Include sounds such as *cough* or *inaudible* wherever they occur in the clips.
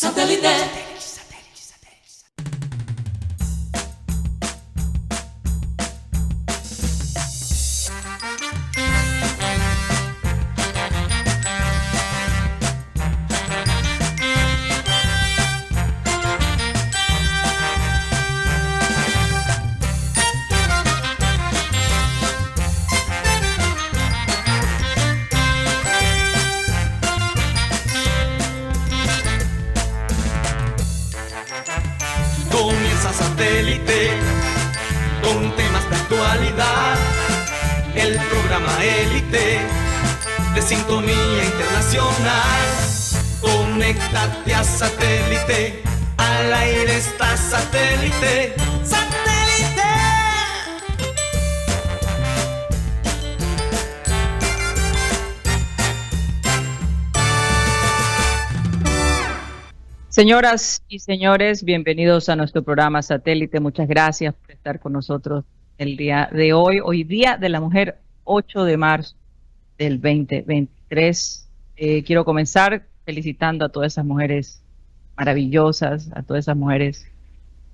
Satellite. Señoras y señores, bienvenidos a nuestro programa Satélite. Muchas gracias por estar con nosotros el día de hoy. Hoy día de la mujer, 8 de marzo del 2023. Eh, quiero comenzar felicitando a todas esas mujeres maravillosas, a todas esas mujeres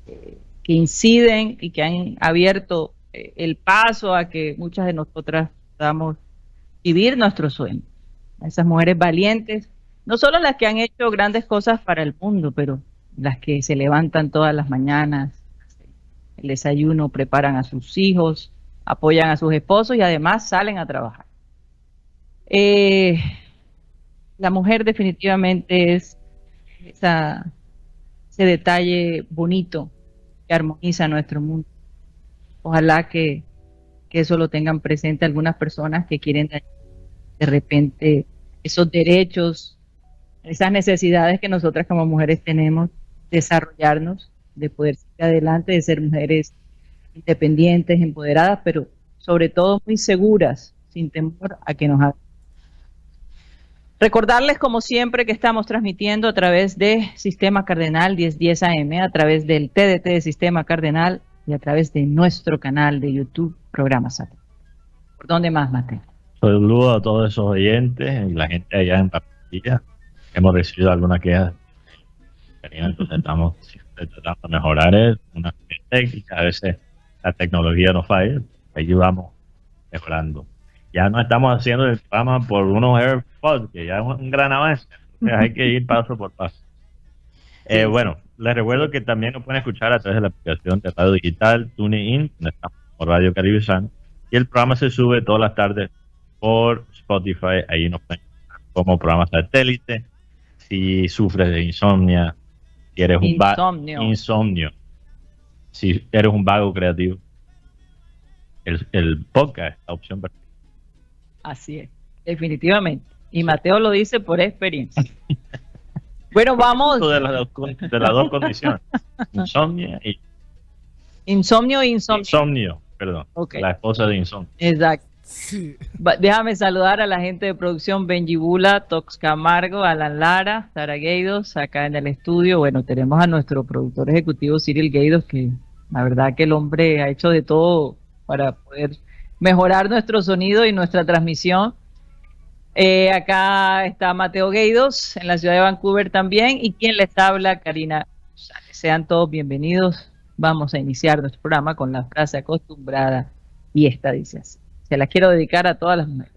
eh, que inciden y que han abierto eh, el paso a que muchas de nosotras podamos vivir nuestro sueño. A esas mujeres valientes no solo las que han hecho grandes cosas para el mundo, pero las que se levantan todas las mañanas, el desayuno, preparan a sus hijos, apoyan a sus esposos y además salen a trabajar. Eh, la mujer definitivamente es ese detalle bonito que armoniza nuestro mundo. Ojalá que, que eso lo tengan presente algunas personas que quieren de repente esos derechos esas necesidades que nosotras como mujeres tenemos, desarrollarnos, de poder seguir adelante, de ser mujeres independientes, empoderadas, pero sobre todo muy seguras, sin temor a que nos hagan. Recordarles, como siempre, que estamos transmitiendo a través de Sistema Cardenal 1010 AM, a través del TDT de Sistema Cardenal y a través de nuestro canal de YouTube, Programa Satélite. ¿Por dónde más, Mateo? Saludo a todos esos oyentes y la gente allá en Papilla hemos recibido alguna queja. Entonces estamos tratando de mejorar una técnica. A veces la tecnología nos falla, ahí vamos mejorando. Ya no estamos haciendo el programa por unos AirPods, que ya es un gran avance. hay que ir paso por paso. Eh, bueno, les recuerdo que también nos pueden escuchar a través de la aplicación de radio digital TuneIn, donde estamos por Radio Caribe San. Y el programa se sube todas las tardes por Spotify. Ahí nos pueden escuchar como programa satélite si sufres de insomnia, si eres un insomnio. insomnio, si eres un vago creativo, el, el podcast es la opción perfecta. Así es, definitivamente. Y Mateo lo dice por experiencia. *laughs* bueno, vamos. De las, dos, de las dos condiciones, *laughs* insomnia y... Insomnio e insomnio. Insomnio, perdón. Okay. La esposa de insomnio. Exacto. Déjame saludar a la gente de producción Benji Bula, Tox Camargo, Alan Lara, Sara Gueidos, acá en el estudio. Bueno, tenemos a nuestro productor ejecutivo Cyril Gueidos, que la verdad que el hombre ha hecho de todo para poder mejorar nuestro sonido y nuestra transmisión. Eh, acá está Mateo Gueidos, en la ciudad de Vancouver también, y quien les habla, Karina Sean todos bienvenidos. Vamos a iniciar nuestro programa con la frase acostumbrada, y esta dice así se la quiero dedicar a todas las mujeres.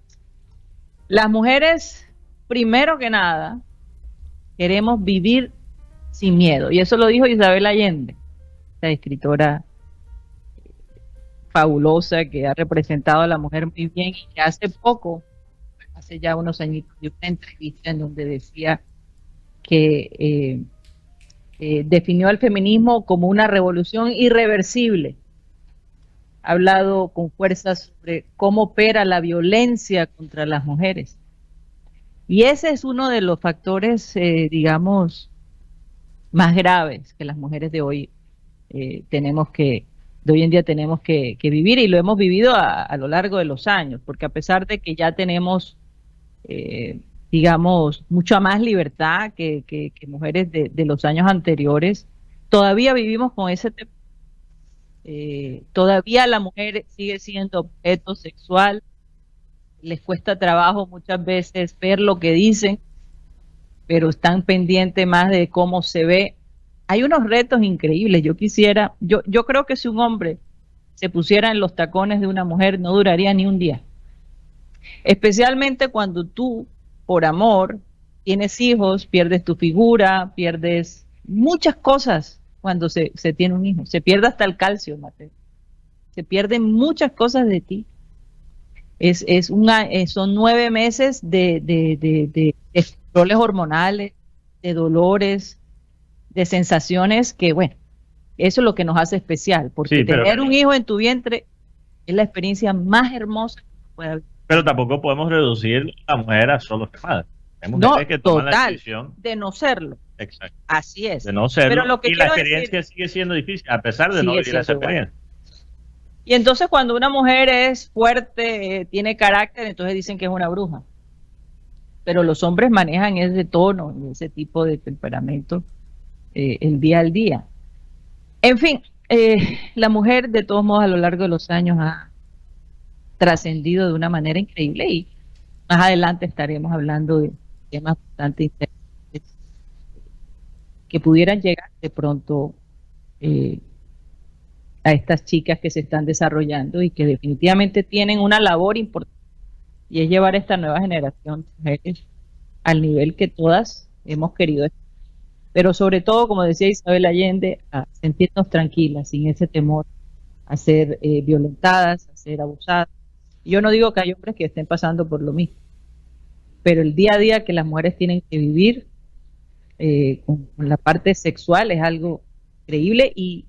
Las mujeres, primero que nada, queremos vivir sin miedo. Y eso lo dijo Isabel Allende, la escritora fabulosa que ha representado a la mujer muy bien y que hace poco, hace ya unos años, dio una entrevista en donde decía que eh, eh, definió al feminismo como una revolución irreversible hablado con fuerza sobre cómo opera la violencia contra las mujeres. Y ese es uno de los factores, eh, digamos, más graves que las mujeres de hoy eh, tenemos que, de hoy en día tenemos que, que vivir y lo hemos vivido a, lo largo de los años, porque a pesar de que ya tenemos, eh, digamos, mucha más libertad que, que, que mujeres de, de, los años anteriores, todavía vivimos con ese eh, todavía la mujer sigue siendo objeto sexual, les cuesta trabajo muchas veces ver lo que dicen, pero están pendientes más de cómo se ve. Hay unos retos increíbles. Yo quisiera, yo, yo creo que si un hombre se pusiera en los tacones de una mujer, no duraría ni un día. Especialmente cuando tú, por amor, tienes hijos, pierdes tu figura, pierdes muchas cosas cuando se, tiene un hijo. Se pierde hasta el calcio, Mateo. Se pierden muchas cosas de ti. Es, es una, eh, son nueve meses de, de, de, de hormonales, de dolores, de sensaciones que, bueno, eso es lo que nos hace especial, porque tener un hijo en tu vientre es la experiencia más hermosa que puede haber. Pero tampoco podemos reducir a la mujer a solo madre. no, que total, de no serlo. Exacto. Así es. De no serlo. Pero lo que y la experiencia sigue siendo difícil, a pesar de no vivir esa experiencia. Y entonces cuando una mujer es fuerte, eh, tiene carácter, entonces dicen que es una bruja. Pero los hombres manejan ese tono y ese tipo de temperamento eh, el día al día. En fin, eh, la mujer de todos modos a lo largo de los años ha trascendido de una manera increíble y más adelante estaremos hablando de temas bastante interesantes que pudieran llegar de pronto eh, a estas chicas que se están desarrollando y que definitivamente tienen una labor importante y es llevar esta nueva generación al nivel que todas hemos querido pero sobre todo, como decía Isabel Allende, a sentirnos tranquilas, sin ese temor a ser eh, violentadas, a ser abusadas. Yo no digo que hay hombres que estén pasando por lo mismo, pero el día a día que las mujeres tienen que vivir eh, con, la parte sexual es algo increíble y,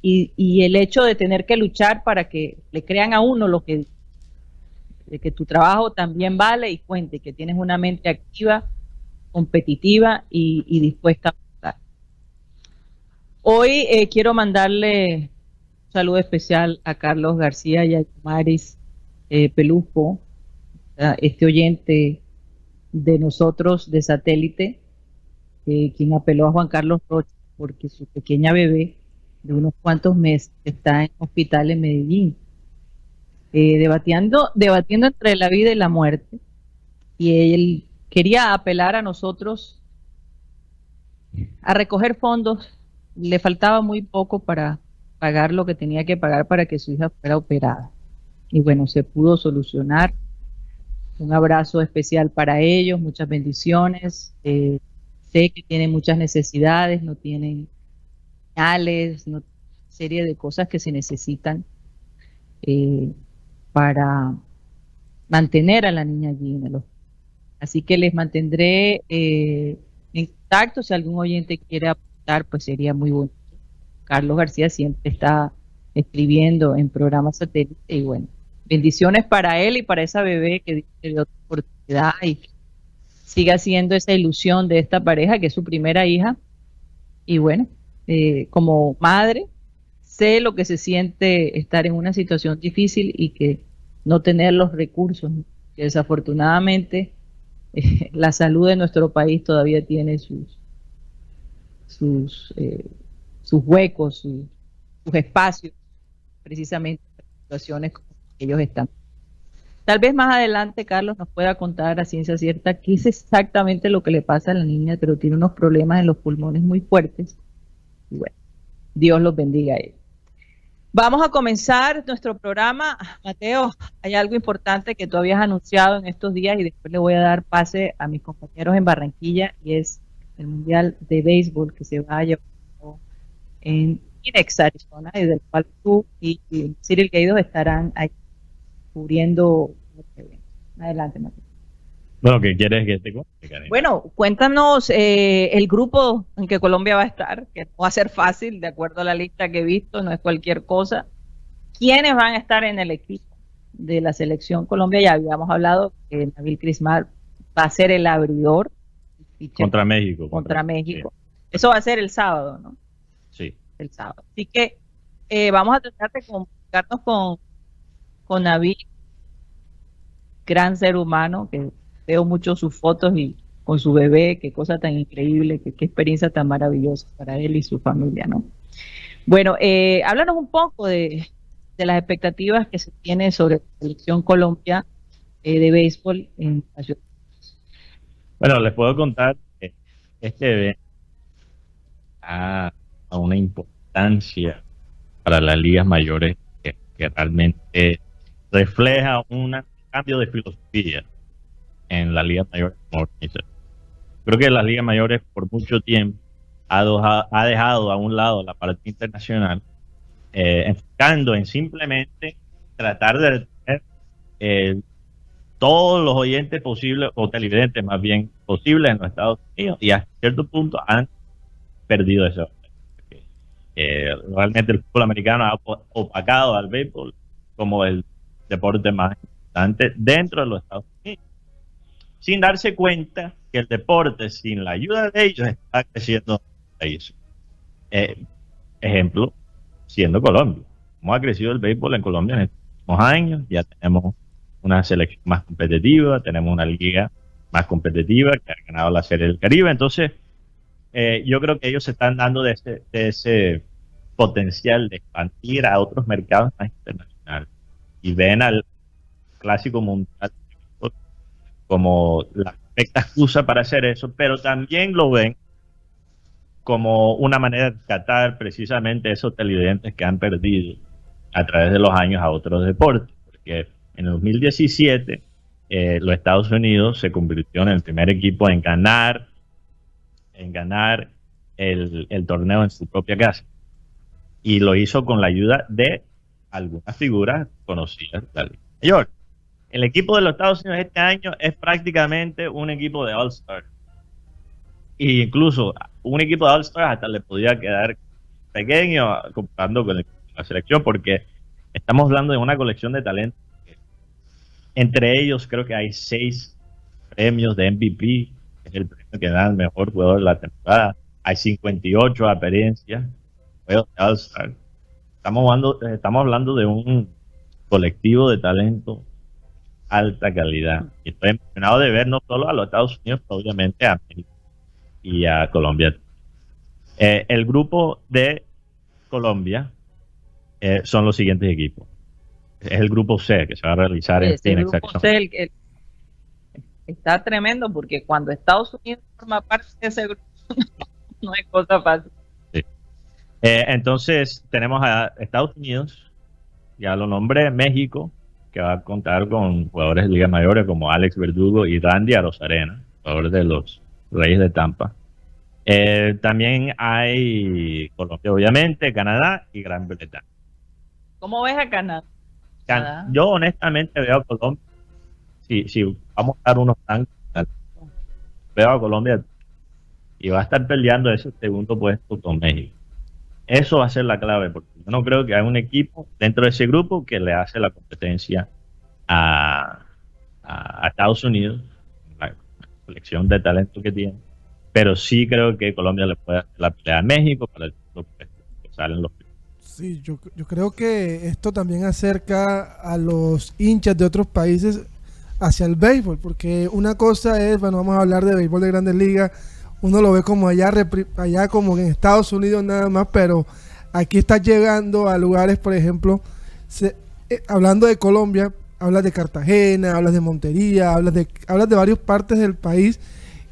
y, y, el hecho de tener que luchar para que le crean a uno lo que de que tu trabajo también vale y cuente, que tienes una mente activa competitiva y, dispuesta a aportar. Hoy eh, quiero mandarle un saludo especial a Carlos García y a Maris eh, este oyente de nosotros de satélite, eh, quien apeló a Juan Carlos Rocha porque su pequeña bebé de unos cuantos meses está en hospital en Medellín, debatiendo, debatiendo entre la vida y la muerte. Y él quería apelar a nosotros a recoger fondos. Le faltaba muy poco para pagar lo que tenía que pagar para que su hija fuera operada. Y bueno, se pudo solucionar. Un abrazo especial para ellos, muchas bendiciones. Eh, sé que tienen muchas necesidades, no tienen señales, no serie de cosas que se necesitan eh, para mantener a la niña allí en el hospital. Así que les mantendré eh, en contacto. Si algún oyente quiere aportar, pues sería muy bueno. Carlos García siempre está escribiendo en programas satélite y bueno, bendiciones para él y para esa bebé que dio oportunidad y siga siendo esa ilusión de esta pareja que es su primera hija. Y bueno, eh, como madre, sé lo que se siente estar en una situación difícil y que no tener los recursos, que desafortunadamente *laughs* la salud de nuestro país todavía tiene sus, sus, eh, sus huecos, sus, espacios, precisamente en situaciones como ellos están. Tal vez más adelante Carlos nos pueda contar a ciencia cierta qué es exactamente lo que le pasa a la niña, pero tiene unos problemas en los pulmones muy fuertes. Y bueno, Dios los bendiga a él. Vamos a comenzar nuestro programa. Mateo, hay algo importante que tú habías anunciado en estos días y después le voy a dar pase a mis compañeros en Barranquilla y es el Mundial de Béisbol que se va a llevar en Phoenix, Arizona, y del cual tú y, Cyril Gaido estarán ahí cubriendo. Adelante, Mateo. Bueno, ¿qué quieres que te cuente, Bueno, cuéntanos eh, el grupo en que Colombia va a estar, que no va a ser fácil, de acuerdo a la lista que he visto, no es cualquier cosa. ¿Quiénes van a estar en el equipo de la selección Colombia? Ya habíamos hablado que Nabil Crismar va a ser el abridor. Contra México. Contra, México. Eso va a ser el sábado, ¿no? Sí. El sábado. Así que eh, vamos a tratar de comunicarnos con, Nabil, gran ser humano que veo mucho sus fotos y con su bebé, qué cosa tan increíble, qué, experiencia tan maravillosa para él y su familia, ¿no? Bueno, eh, háblanos un poco de, las expectativas que se tiene sobre la selección Colombia eh, de béisbol en la Bueno, les puedo contar que este evento a una importancia para las ligas mayores que, realmente refleja un cambio de filosofía en las ligas mayores Creo que las ligas mayores por mucho tiempo ha, dejado a un lado la parte internacional, eh, enfocando en simplemente tratar de tener eh, todos los oyentes posibles, o televidentes más bien posibles en los Estados Unidos, y a cierto punto han perdido eso. Eh, realmente el fútbol americano ha opacado al béisbol como el deporte más importante dentro de los Estados Unidos, sin darse cuenta que el deporte, sin la ayuda de ellos, está creciendo en eh, ejemplo, siendo Colombia. ¿Cómo ha crecido el béisbol en Colombia en estos años? Ya tenemos una selección más competitiva, tenemos una liga más competitiva que ha ganado la Serie del Caribe. Entonces, eh, yo creo que ellos se están dando de ese, de ese potencial de expandir a otros mercados más internacionales y ven al clásico mundial como la perfecta excusa para hacer eso, pero también lo ven como una manera de tratar precisamente esos televidentes que han perdido a través de los años a otros deportes, porque en el 2017 eh, los Estados Unidos se convirtió en el primer equipo en ganar en ganar el, torneo en su propia casa. Y lo hizo con la ayuda de algunas figuras conocidas de la El equipo de los Estados Unidos este año es prácticamente un equipo de All-Star. E incluso un equipo de All-Star hasta le podía quedar pequeño comparando con la selección, porque estamos hablando de una colección de talentos. Entre ellos creo que hay seis premios de MVP es el premio que da el mejor jugador de la temporada. Hay 58 experiencias. Estamos hablando, estamos hablando de un colectivo de talento alta calidad. Y estoy emocionado de ver no solo a los Estados Unidos, pero obviamente a México y a Colombia. Eh, el grupo de Colombia eh, son los siguientes equipos. Es el grupo C que se va a realizar en Phoenix, el, está tremendo porque cuando Estados Unidos forma parte de ese grupo, *laughs* no hay cosa fácil. Eh, entonces, tenemos a Estados Unidos, ya lo nombré, México, que va a contar con jugadores de ligas mayores como Alex Verdugo y Randy Arozarena, jugadores de los Reyes de Tampa. Eh, también hay Colombia, obviamente, Canadá y Gran Bretaña. ¿Cómo ves a Canadá? Yo honestamente veo a Colombia si, vamos a dar unos tanques, veo a Colombia y va a estar peleando ese segundo puesto con México. Eso va a ser la clave, porque yo no creo que haya un equipo dentro de ese grupo que le hace la competencia a, Estados Unidos, la colección de talento que tiene, pero sí creo que Colombia le puede hacer la pelea a México para el que salen los Sí, yo, yo creo que esto también acerca a los hinchas de otros países hacia el béisbol, porque una cosa es, bueno, vamos a hablar de béisbol de grandes ligas, uno lo ve como allá, allá como en Estados Unidos nada más, pero aquí está llegando a lugares, por ejemplo, eh, hablando de Colombia, hablas de Cartagena, hablas de Montería, hablas de, hablas de varias partes del país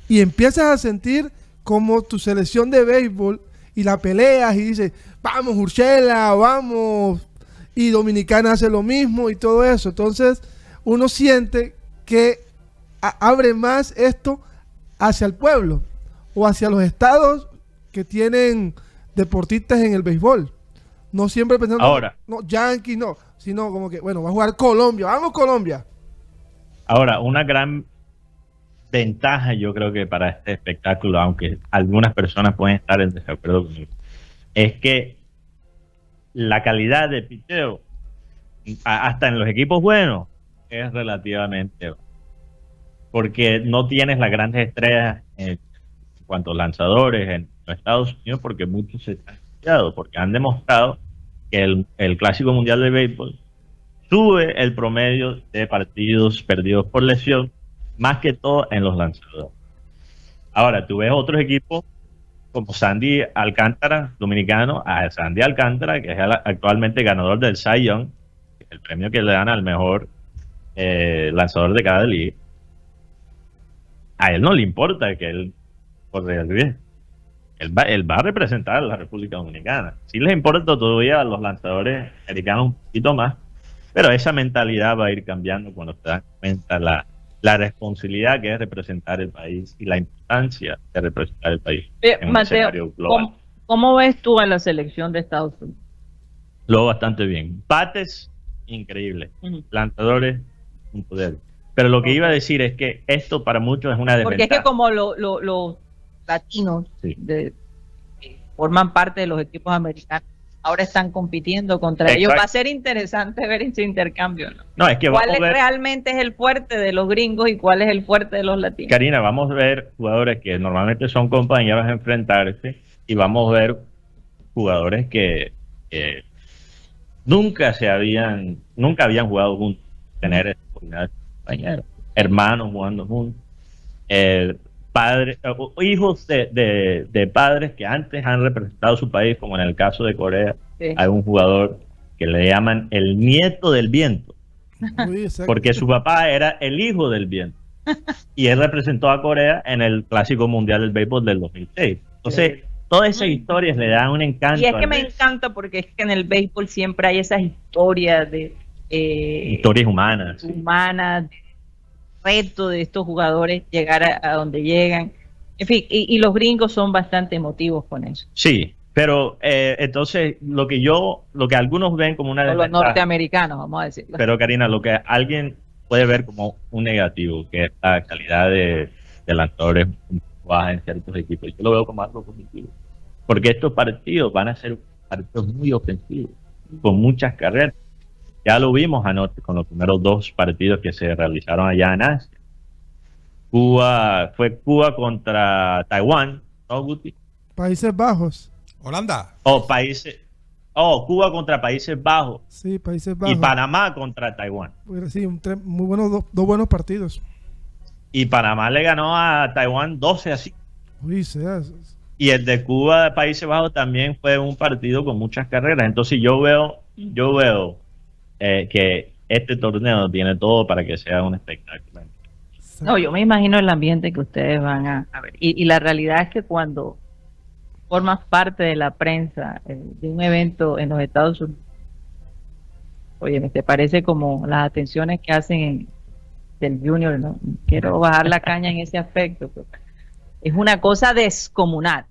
y empiezas a sentir como tu selección de béisbol y la peleas y dices, vamos Urshela, vamos, y Dominicana hace lo mismo y todo eso. Entonces uno siente que abre más esto hacia el pueblo o hacia los estados que tienen deportistas en el béisbol. No siempre pensando, ahora, no, Yankees no, sino como que, bueno, va a jugar Colombia, vamos Colombia. Ahora, una gran ventaja yo creo que para este espectáculo, aunque algunas personas pueden estar en desacuerdo conmigo, es que la calidad de piteo, hasta en los equipos buenos, es relativamente porque no tienes las grandes estrellas en cuanto lanzadores en Estados Unidos porque muchos se han estudiado, porque han demostrado que el, el Clásico Mundial de Béisbol sube el promedio de partidos perdidos por lesión, más que todo en los lanzadores. Ahora, tú ves otros equipos como Sandy Alcántara, dominicano, a Sandy Alcántara, que es actualmente ganador del Cy Young, el premio que le dan al mejor eh, lanzador de cada liga. a él no le importa que él el bien. Él va, él va a representar a la República Dominicana. Sí les importa todavía a los lanzadores americanos un poquito más, pero esa mentalidad va a ir cambiando cuando se dan cuenta la, la responsabilidad que es representar el país y la importancia de representar el país Eh, en un Mateo, escenario global. ¿cómo, cómo ves tú a la selección de Estados Unidos? Lo bastante bien. Bates, increíble. Ujú. Lanzadores, un poder. Pero lo que iba a decir es que esto para muchos es una Porque es desventaja. que como lo- lo- los latinos Sí. de- que forman parte de los equipos americanos, ahora están compitiendo contra Exacto. ellos. Va a ser interesante ver ese intercambio. ¿no? No, es que ¿Cuál vamos es ver, realmente es el fuerte de los gringos y cuál es el fuerte de los latinos? Karina, vamos a ver jugadores que normalmente son compañeros a enfrentarse y vamos a ver jugadores que, nunca se habían, nunca habían jugado juntos, tener oportunidad de compañeros, hermanos jugando juntos, eh, padres, o- hijos de, de- de padres que antes han representado su país, como en el caso de Corea, Sí. hay un jugador que le llaman el nieto del viento. Porque su papá era el hijo del viento. *laughs* Y él representó a Corea en el Clásico Mundial del Béisbol del 2006. Entonces, todas esas historias le dan un encanto. Y es que me encanta porque es que en el béisbol siempre hay esas historias de eh, Historias humanas. sí. humanas, de reto de estos jugadores llegar a, a donde llegan. En fin, y, y los gringos son bastante emotivos con eso. Sí, pero eh, entonces lo que yo, lo que algunos ven como una O los norteamericanos, vamos a decirlo. pero Karina, lo que alguien puede ver como un negativo, que es la calidad de, de lanzadores baja en ciertos equipos, yo lo veo como algo positivo. Porque estos partidos van a ser partidos muy ofensivos, con muchas carreras. Ya lo vimos anoche con los primeros dos partidos que se realizaron allá en Asia. Cuba, fue Cuba contra Taiwán, ¿no, Guti? Países Bajos. Holanda. O países, oh, Cuba contra Países Bajos Sí, Países y Bajos. Panamá contra Taiwán. Pues Sí, un muy buenos, dos, dos buenos partidos. Y Panamá le ganó a Taiwán 12 así. Uy, sea, Y el de Cuba de Países Bajos también fue un partido con muchas carreras. Entonces yo veo, yo veo eh, que este torneo tiene todo para que sea un espectáculo. No, yo me imagino el ambiente que ustedes van a, a ver. Y, y la realidad es que cuando formas parte de la prensa eh, de un evento en los Estados Unidos, oye, me te parece como las atenciones que hacen en, del Junior, ¿no? Quiero bajar la caña en ese aspecto. pero es una cosa descomunal.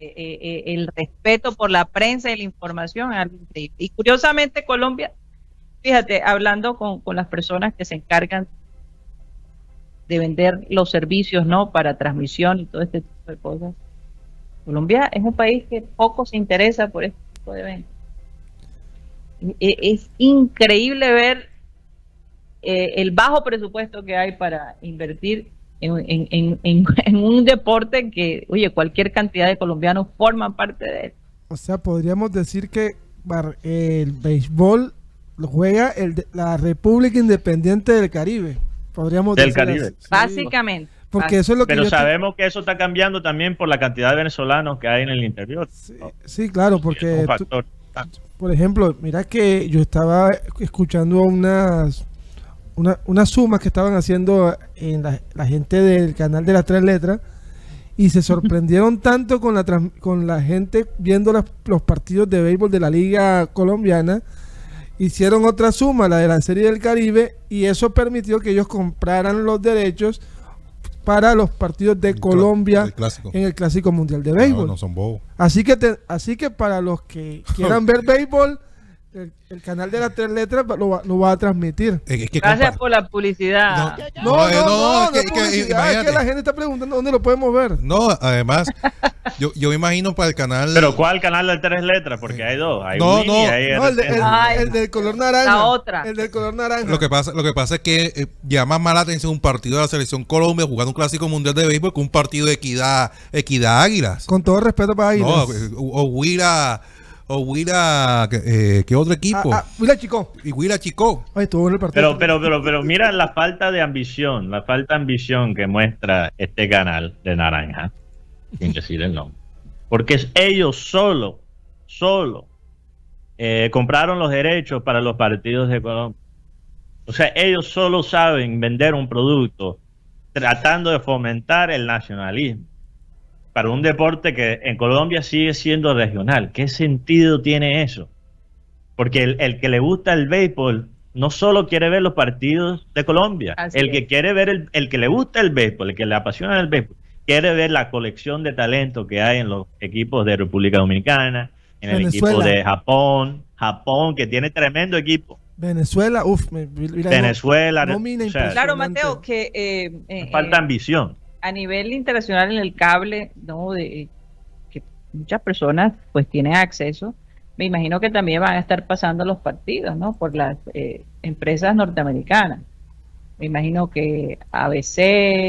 Eh, eh, el respeto por la prensa y la información es algo increíble. Y curiosamente Colombia, fíjate, hablando con, con las personas que se encargan de vender los servicios, ¿no? Para transmisión y todo este tipo de cosas. Colombia es un país que poco se interesa por este tipo de eventos. E- Es increíble ver eh, el bajo presupuesto que hay para invertir en, en- en- en- *laughs* un deporte que, oye, cualquier cantidad de colombianos forman parte de él. O sea, podríamos decir que el béisbol juega el de- la República Independiente del Caribe. Podríamos Del decir Caribe. así. Sí, Básicamente. Porque eso es lo que Pero yo te- sabemos que eso está cambiando también por la cantidad de venezolanos que hay en el interior. Sí, sí, claro, Es porque tú- por ejemplo, mira que yo estaba escuchando unas una, unas sumas que estaban haciendo en la, la gente del canal de las tres letras y se *laughs* sorprendieron tanto con la trans- con la gente viendo las- los partidos de béisbol de la liga colombiana hicieron otra suma la de la serie del Caribe y eso permitió que ellos compraran los derechos para los partidos de El Colombia el en el clásico mundial de No, béisbol no son bobos. Así que, te- así que para los que *laughs* quieran ver béisbol, el, el canal de las tres letras lo va, lo va a transmitir. Es, es que Gracias por la publicidad. No, no, eh, no, no, no, que- es que- es la gente está preguntando dónde lo podemos ver. No, además, yo, yo me imagino para el canal. Pero ¿cuál canal de tres letras? Porque hay dos. Hay No, Winnie no. y hay No, el, de- el- RTS. Ay, el del color naranja. la otra. El del color naranja. Lo que pasa, lo que pasa es que eh, llama más la atención un partido de la selección Colombia jugando un clásico mundial de béisbol que un partido de equidad, equidad águilas. Con todo respeto para No, Águilas. eh, o, o Huila, o Huila, eh, ¿qué otro equipo? Ah, ah, mira, chico. Y Huila Chico. Ay, estuvo en el partido. Pero, pero, pero, pero mira la falta de ambición, la falta de ambición que muestra este canal de Naranja, sin decir el nombre. Porque es ellos solo, solo, eh, compraron los derechos para los partidos de Colombia. O sea, ellos solo saben vender un producto tratando de fomentar el nacionalismo para un deporte que en Colombia sigue siendo regional. ¿Qué sentido tiene eso? Porque el, el que le gusta el béisbol no solo quiere ver los partidos de Colombia, Así el que es. quiere ver, el, el que le gusta el béisbol, el que le apasiona el béisbol, quiere ver la colección de talento que hay en los equipos de República Dominicana, en el equipo de Japón, Japón que tiene tremendo equipo, Venezuela, uff, me- mira, Venezuela, nómina o sea, Claro. Mateo, que eh, eh, falta eh, ambición. A nivel internacional en el cable, ¿no? De, que muchas personas pues tienen acceso. Me imagino que también van a estar pasando los partidos, ¿no? Por las eh, empresas norteamericanas. Me imagino que ABC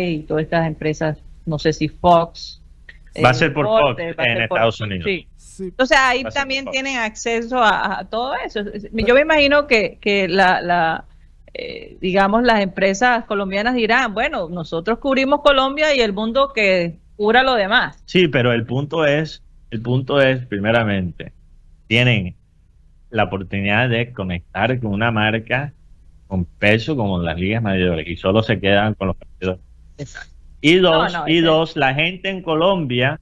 y todas estas empresas, no sé si Fox. Va a eh, ser por Fox en por- Estados Unidos. Sí. Sí, Entonces ahí también tienen acceso a, a todo eso. Yo me imagino que, que la, la, eh, digamos, las empresas colombianas dirán, bueno, nosotros cubrimos Colombia y el mundo que cubra lo demás. Sí, pero el punto es, el punto es, primeramente, tienen la oportunidad de conectar con una marca con peso como las ligas mayores y solo se quedan con los partidos. Y dos, No, no, y dos, la gente en Colombia,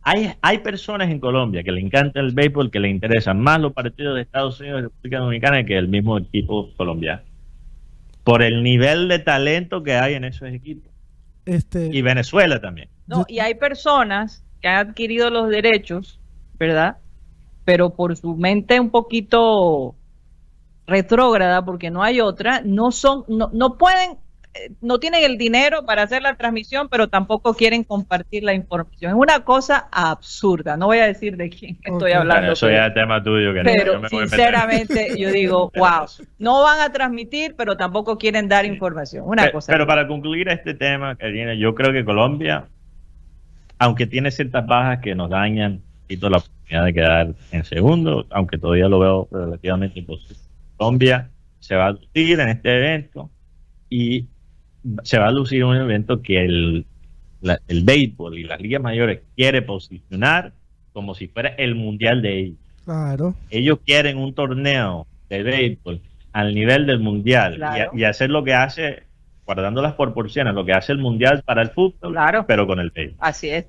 hay, hay personas en Colombia que le encanta el béisbol, que le interesan más los partidos de Estados Unidos y República Dominicana que el mismo equipo colombiano. Por el nivel de talento que hay en esos equipos. este, Y Venezuela también. No, y hay personas que han adquirido los derechos, ¿verdad? Pero por su mente un poquito retrógrada, porque no hay otra, no son, no, no pueden, no tienen el dinero para hacer la transmisión, pero tampoco quieren compartir la información. Es una cosa absurda. No voy a decir de quién estoy hablando. Bueno, eso pero- ya es tema tuyo. Que pero no me voy a meter. sinceramente yo digo, *laughs* wow, no van a transmitir, pero tampoco quieren dar información. Una Pe- cosa. Pero para concluir este tema, Karina, yo creo que Colombia, aunque tiene ciertas bajas que nos dañan, quito la oportunidad de quedar en segundo, aunque todavía lo veo relativamente imposible. Colombia se va a lucir en este evento y se va a lucir un evento que el, la- el béisbol y las ligas mayores quiere posicionar como si fuera el mundial de ellos. claro. ellos quieren un torneo de béisbol al nivel del mundial y Claro. y, hacer lo que hace, guardando las proporciones, lo que hace el mundial para el fútbol, Claro. pero con el béisbol. Así es.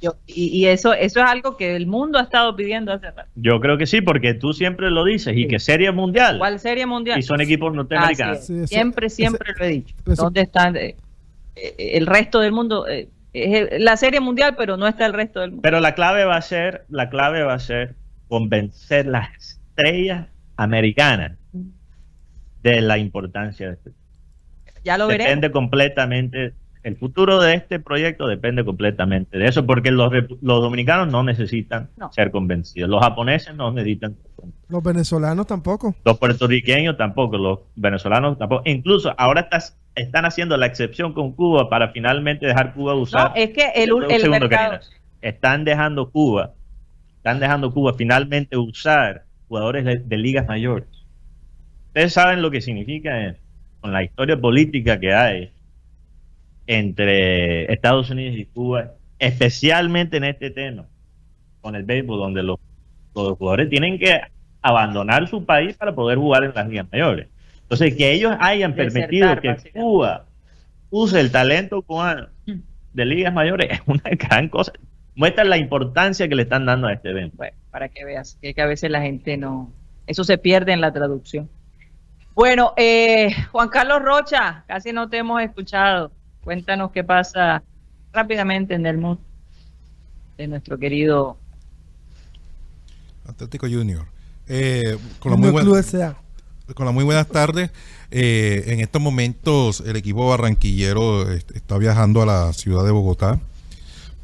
Yo, y, y eso, eso es algo que el mundo ha estado pidiendo hace rato. Yo creo que sí, porque tú siempre lo dices, y que serie mundial, ¿Cuál serie mundial? y son equipos norteamericanos. es. Sí, eso- siempre, ese- siempre lo he dicho. eso- ¿Dónde están eh, eh, el resto del mundo? Eh, es la serie mundial, pero no está el resto del mundo. Pero la clave va a ser, la clave va a ser convencer las estrellas americanas de la importancia de este. Ya lo veremos. Depende completamente, el futuro de este proyecto depende completamente de eso, porque los, los dominicanos no necesitan No. ser convencidos, los japoneses no necesitan, ser convencidos. Los venezolanos tampoco. los puertorriqueños tampoco, los venezolanos tampoco, incluso ahora estás, están haciendo la excepción con Cuba para finalmente dejar Cuba usar. No, es que el, Un el segundo, mercado- Karina. Están dejando Cuba, están dejando Cuba finalmente usar jugadores de, de ligas mayores. Ustedes saben lo que significa eso, con la historia política que hay entre Estados Unidos y Cuba, especialmente en este tema, con el béisbol, donde los, los jugadores tienen que abandonar su país para poder jugar en las ligas mayores. Entonces, que ellos hayan permitido que. Cuba use el talento cubano Mm. de ligas mayores es una *laughs* gran cosa. Muestra la importancia que le están dando a este evento. Bueno, para que veas, que, que a veces la gente no, eso se pierde en la traducción. Bueno, eh, Juan Carlos Rocha, casi no te hemos escuchado. Cuéntanos qué pasa rápidamente en el mundo de nuestro querido. Atlético Junior. Eh, con, la muy buena- con las muy buenas tardes. Eh, en estos momentos el equipo barranquillero est- está viajando a la ciudad de Bogotá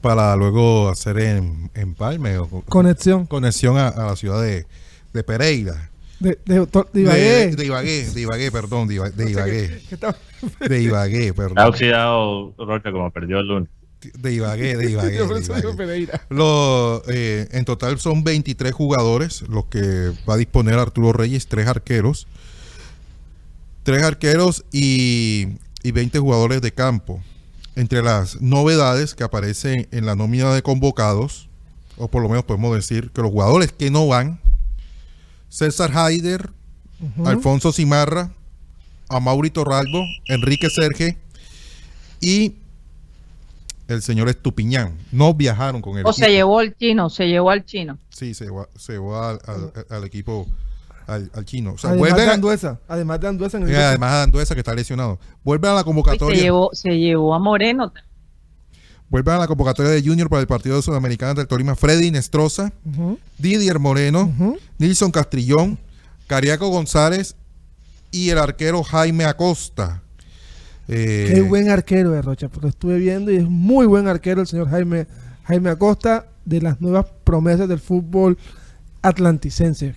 para luego hacer en, empalme o co- Conexión. conexión a, a la ciudad de, de Pereira. De, de, Ibagué. de Ibagué, de Ibagué, perdón, de, Iba- de *laughs* Ibagué. *laughs* De Ibagué, Ha perdón. oxidado Rocha como perdió el lunes. De Ibagué, de Ibagué. *laughs* Yo por de eso digo Ibagué. Pereira. Lo, eh, en total son 23 jugadores los que va a disponer Arturo Reyes, tres arqueros. Tres arqueros y, y 20 jugadores de campo. Entre las novedades que aparecen en la nómina de convocados, o por lo menos podemos decir que los jugadores que no van, César Haider. Alfonso Cimarra, Amaury Torralbo, Enrique Serge y el señor Estupiñán. No viajaron con él. O se llevó al chino, se llevó al chino. Sí, se llevó, se llevó al, al- al equipo, al, al chino. O sea, además vuelve de a- Anduesa. Además de Anduesa en el y grupo. además a Anduesa que está lesionado. Vuelve a la Y se convocatoria. llevó, se llevó a Moreno. Vuelve a la convocatoria de Junior para el partido de Sudamericana del Tolima. Freddy Nestroza, Didier Moreno. Nilson Castrillón, Cariaco González y el arquero Jaime Acosta. Eh, Qué buen arquero de Rocha, porque estuve viendo y es muy buen arquero el señor Jaime, Jaime Acosta, de las nuevas promesas del fútbol atlanticense.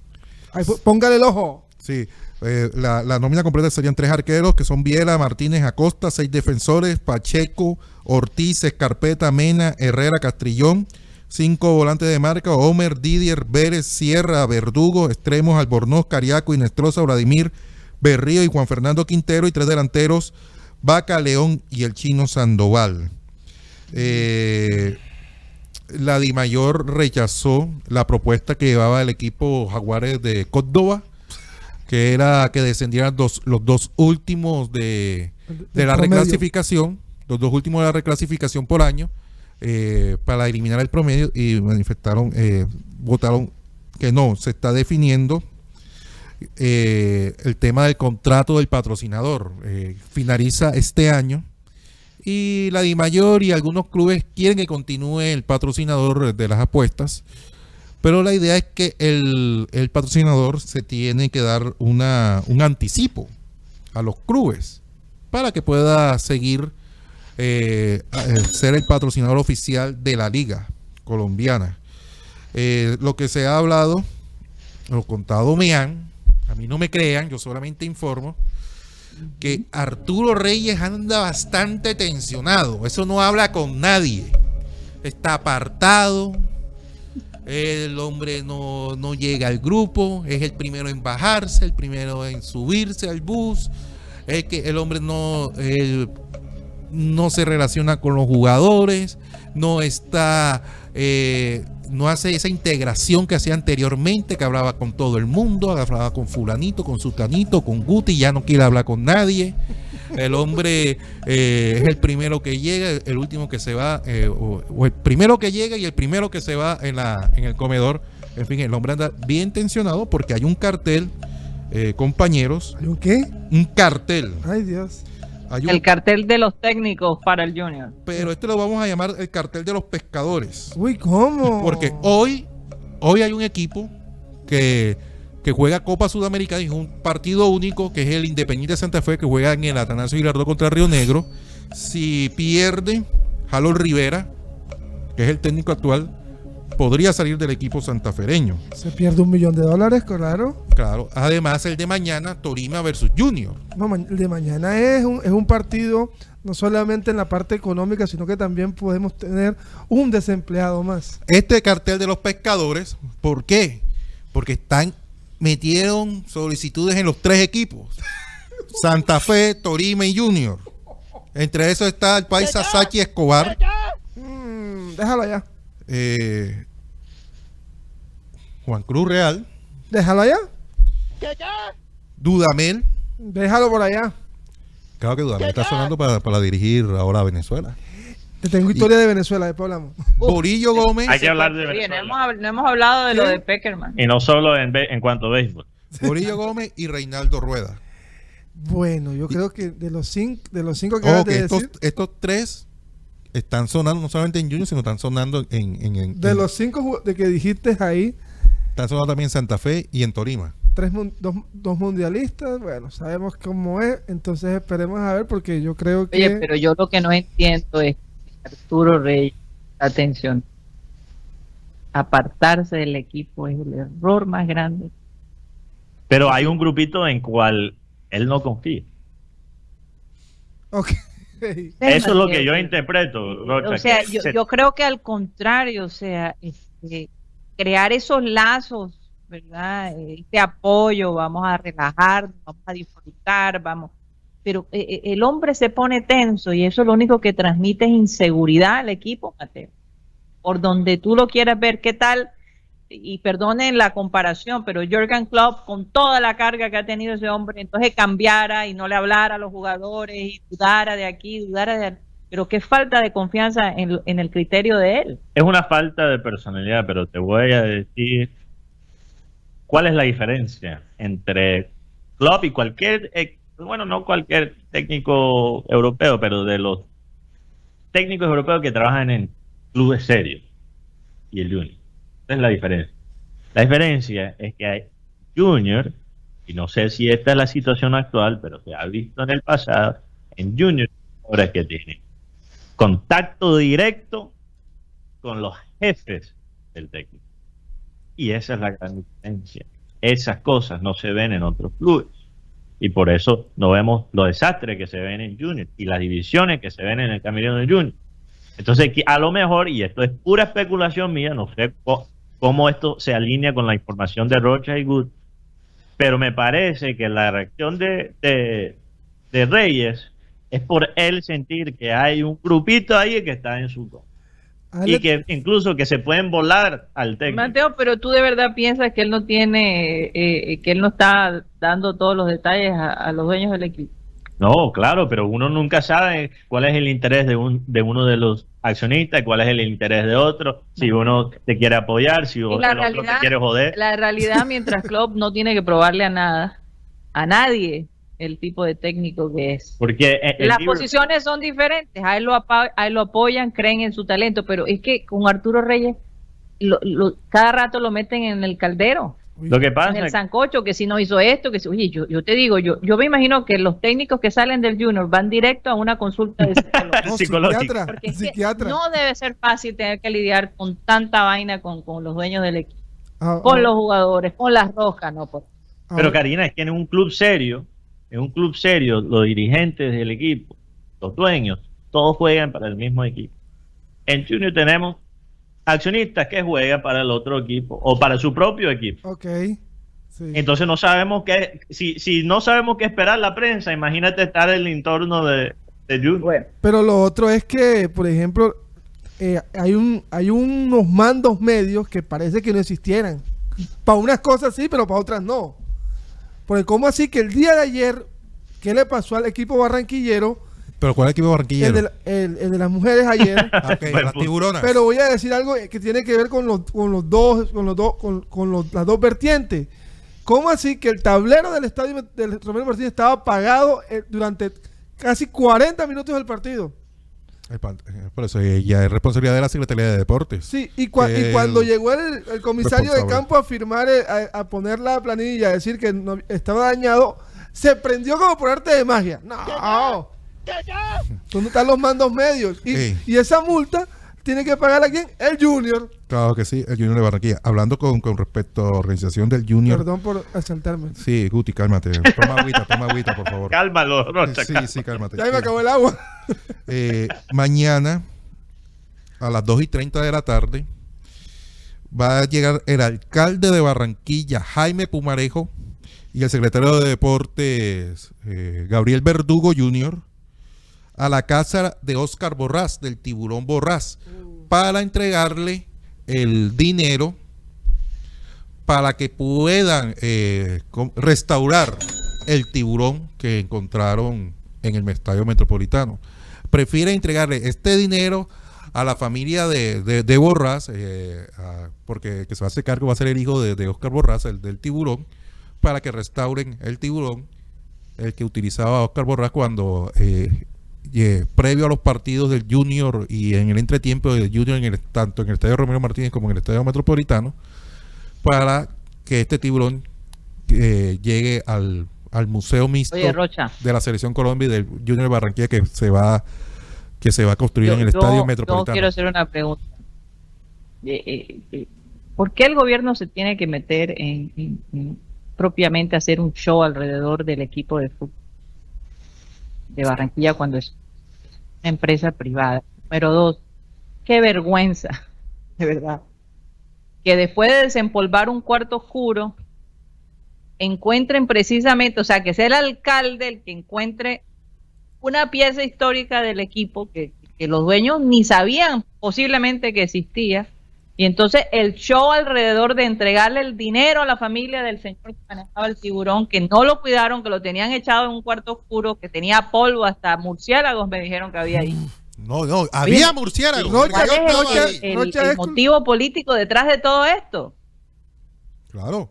Póngale el ojo. Sí, eh, la, la nómina completa serían tres arqueros, que son Viela, Martínez, Acosta, seis defensores, Pacheco, Ortiz, Escarpeta, Mena, Herrera, Castrillón, cinco volantes de marca, Homer, Didier, Vélez, Sierra, Verdugo, extremos, Albornoz, Cariaco, Inestrosa, Vladimir, Berrío y Juan Fernando Quintero, y tres delanteros, Vaca, León y el chino Sandoval. Eh, la Dimayor rechazó la propuesta que llevaba el equipo Jaguares de Córdoba, que era que descendieran dos- los dos últimos de, de la promedio. reclasificación, los dos últimos de la reclasificación por año, eh, para eliminar el promedio y manifestaron, eh, votaron que no, se está definiendo eh, el tema del contrato del patrocinador. Finaliza este año y la DIMAYOR y algunos clubes quieren que continúe el patrocinador de las apuestas. Pero la idea es que el, patrocinador se tiene que dar una, un anticipo a los clubes para que pueda seguir eh, eh, ser el patrocinador oficial de la liga colombiana. Eh, lo que se ha hablado, lo contado me han, a mí no me crean, yo solamente informo, que Arturo Reyes anda bastante tensionado, eso no habla con nadie, está apartado, el hombre no, no llega al grupo, es el primero en bajarse, el primero en subirse al bus, es que el hombre no, él no se relaciona con los jugadores, no está, eh, no hace esa integración que hacía anteriormente, que hablaba con todo el mundo, hablaba con fulanito, con sultanito, con Guti, ya no quiere hablar con nadie. El hombre eh, es el primero que llega, el último que se va, eh, o, o el primero que llega y el primero que se va en, la, en el comedor. En fin, el hombre anda bien tensionado porque hay un cartel, eh, compañeros, ¿Hay un qué? un cartel. Ay, Dios. Hay un El cartel de los técnicos para el Junior. pero este lo vamos a llamar el cartel de los pescadores. Uy, ¿cómo? Porque hoy, hoy hay un equipo que, que juega Copa Sudamericana y es un partido único, que es el Independiente de Santa Fe, que juega en el Atanasio Girardot contra Río Negro. Si pierde, Jalo Rivera, que es el técnico actual, podría salir del equipo santafereño. Se pierde un millón de dólares, claro. Claro. Además, el de mañana, Torima versus Junior. No, el de mañana es un, es un partido no solamente en la parte económica, sino que también podemos tener un desempleado más. este cartel de los pescadores, ¿por qué? Porque están metieron solicitudes en los tres equipos. Santa Fe, Torima y Junior. Entre esos está el paisa Sachi Escobar, Mm, déjalo allá. eh, Juan Cruz Real, Déjalo allá. Dudamel. Déjalo por allá. Claro que Dudamel está sonando para, para dirigir ahora a Venezuela. Te tengo historia de Venezuela, después hablamos. *laughs* Borillo Gómez, Hay que hablar de Bien, Venezuela. hemos, hab- no hemos hablado de lo de Peckerman. Y no solo en, en cuanto a béisbol. Borillo Gómez y Reinaldo Rueda. Bueno, yo creo que de los cinco, de los cinco que de estos, decir, estos tres están sonando no solamente en Junior, sino están sonando en, en- en- de en- los cinco de que dijiste ahí, están sonando también en Santa Fe y en Torima. tres dos, dos mundialistas, bueno, sabemos cómo es, entonces esperemos a ver porque yo creo que Oye, pero yo lo que no entiendo es Arturo Rey, atención, apartarse del equipo es el error más grande. Pero hay un grupito en cual él no confía. Ok. Eso es lo que yo interpreto, Rocha, O sea, yo, se- yo creo que al contrario, o sea, este, crear esos lazos, ¿verdad? Este apoyo, vamos a relajarnos, vamos a disfrutar, vamos. Pero eh, eh, el hombre se pone tenso y eso lo único que transmite es inseguridad al equipo, Mateo. Por donde tú lo quieras ver, ¿qué tal? Y perdonen la comparación, pero Jürgen Klopp, con toda la carga que ha tenido ese hombre, entonces cambiara y no le hablara a los jugadores y dudara de aquí, dudara de pero qué falta de confianza en, en el criterio de él. Es una falta de personalidad, pero te voy a decir cuál es la diferencia entre Klopp y cualquier, bueno, no cualquier técnico europeo, pero de los técnicos europeos que trabajan en clubes serios y el Junior. Esa es la diferencia. La diferencia es que hay Junior, y no sé si esta es la situación actual, pero se ha visto en el pasado, en Junior, ahora que tiene contacto directo con los jefes del técnico. Y esa es la gran diferencia. Esas cosas no se ven en otros clubes. Y por eso no vemos los desastres que se ven en Junior y las divisiones que se ven en el camerino de Junior. Entonces, a lo mejor, y esto es pura especulación mía, no sé cómo esto se alinea con la información de Rocha y Good, pero me parece que la reacción de, de, Reyes es por él sentir que hay un grupito ahí que está en su contra. Y que incluso que se pueden volar al técnico. Mateo, pero tú de verdad piensas que él no tiene, eh, que él no está dando todos los detalles a, los dueños del equipo. No, claro, pero uno nunca sabe cuál es el interés de, un, de uno de los accionistas, cuál es el interés de otro, si uno te quiere apoyar, si otro te quiere joder. La realidad, mientras *laughs* Klopp no tiene que probarle a nada, a nadie, el tipo de técnico que es. Porque las posiciones son diferentes, a él, lo a él lo apoyan, creen en su talento, pero es que con Arturo Reyes cada rato lo meten en el caldero. Lo que pasa en el sancocho, que si no hizo esto, que si, oye, yo, yo te digo, yo, yo me imagino que los técnicos que salen del Junior van directo a una consulta de *laughs* psicológica. no debe ser fácil tener que lidiar con tanta vaina con, con los dueños del equipo, ah, con ah. los jugadores, con las roscas, no. Por... Pero Karina, es que en un club serio, en un club serio, los dirigentes del equipo, los dueños, todos juegan para el mismo equipo. En Junior tenemos accionistas que juegan para el otro equipo o para su propio equipo. Ok. Entonces no sabemos qué, si, si no sabemos qué esperar la prensa, imagínate estar en el entorno de, de Junior. Pero lo otro es que, por ejemplo, eh, hay, un, hay unos mandos medios que parece que no existieran. Para unas cosas sí, pero para otras no. Porque ¿cómo así que el día de ayer, ¿qué le pasó al equipo barranquillero? ¿Pero cuál equipo barranquillero? El de, las mujeres ayer. *laughs* las tiburonas. Pero voy a decir algo que tiene que ver con los, con los dos, con los dos, con, las dos vertientes. ¿Cómo así que el tablero del estadio del Romero Martínez estaba apagado eh, durante casi 40 minutos del partido? Eh, por eso ya es responsabilidad de la Secretaría de Deportes. Sí, y, cuando llegó el, comisario de campo a firmar, eh, a, poner la planilla, a decir que no, estaba dañado, se prendió como por arte de magia. No. ¿Dónde están los mandos medios? Y, y esa multa tiene que pagar a quién? El Junior. Claro que sí, el Junior de Barranquilla. Hablando con, con respecto a la organización del Junior. Perdón por asaltarme. Sí, Guti, cálmate. Toma agüita, toma agüita, por favor. Cálmalo, Rocha. Sí, sí, cálmate. Ya me acabó el agua. Eh, mañana, a las 2 y 30 de la tarde, va a llegar el alcalde de Barranquilla, Jaime Pumarejo, y el secretario de Deportes, eh, Gabriel Verdugo Jr., a la casa de Oscar Borrás, del tiburón Borrás, para entregarle el dinero para que puedan eh, restaurar el tiburón que encontraron en el estadio metropolitano. Prefiere entregarle este dinero a la familia de, de, Borrás, eh, porque que se va a hacer cargo va a ser el hijo de, Oscar Borrás, el del tiburón, para que restauren el tiburón, el que utilizaba Oscar Borrás cuando eh, previo a los partidos del Junior y en el entretiempo del Junior, en el, tanto en el Estadio Romero Martínez como en el Estadio Metropolitano, para que este tiburón eh, llegue al, Museo Mixto de la Selección Colombia y del Junior Barranquilla que se va que se va a construir en el Estadio Metropolitano. Yo quiero hacer una pregunta. Eh, eh, ¿Por qué el gobierno se tiene que meter en propiamente hacer un show alrededor del equipo de fútbol? de Barranquilla cuando es empresa privada. Número dos, qué vergüenza, *laughs* de verdad, que después de desempolvar un cuarto oscuro, encuentren precisamente, o sea, que sea el alcalde el que encuentre una pieza histórica del equipo que los dueños ni sabían posiblemente que existía, y entonces el show alrededor de entregarle el dinero a la familia del señor que manejaba el tiburón, que no lo cuidaron, que lo tenían echado en un cuarto oscuro, que tenía polvo, hasta murciélagos me dijeron que había ahí. No, no, había murciélagos. Rocha, ¿Cuál Yo es estaba Rocha, el, el- el motivo político detrás de todo esto? Claro.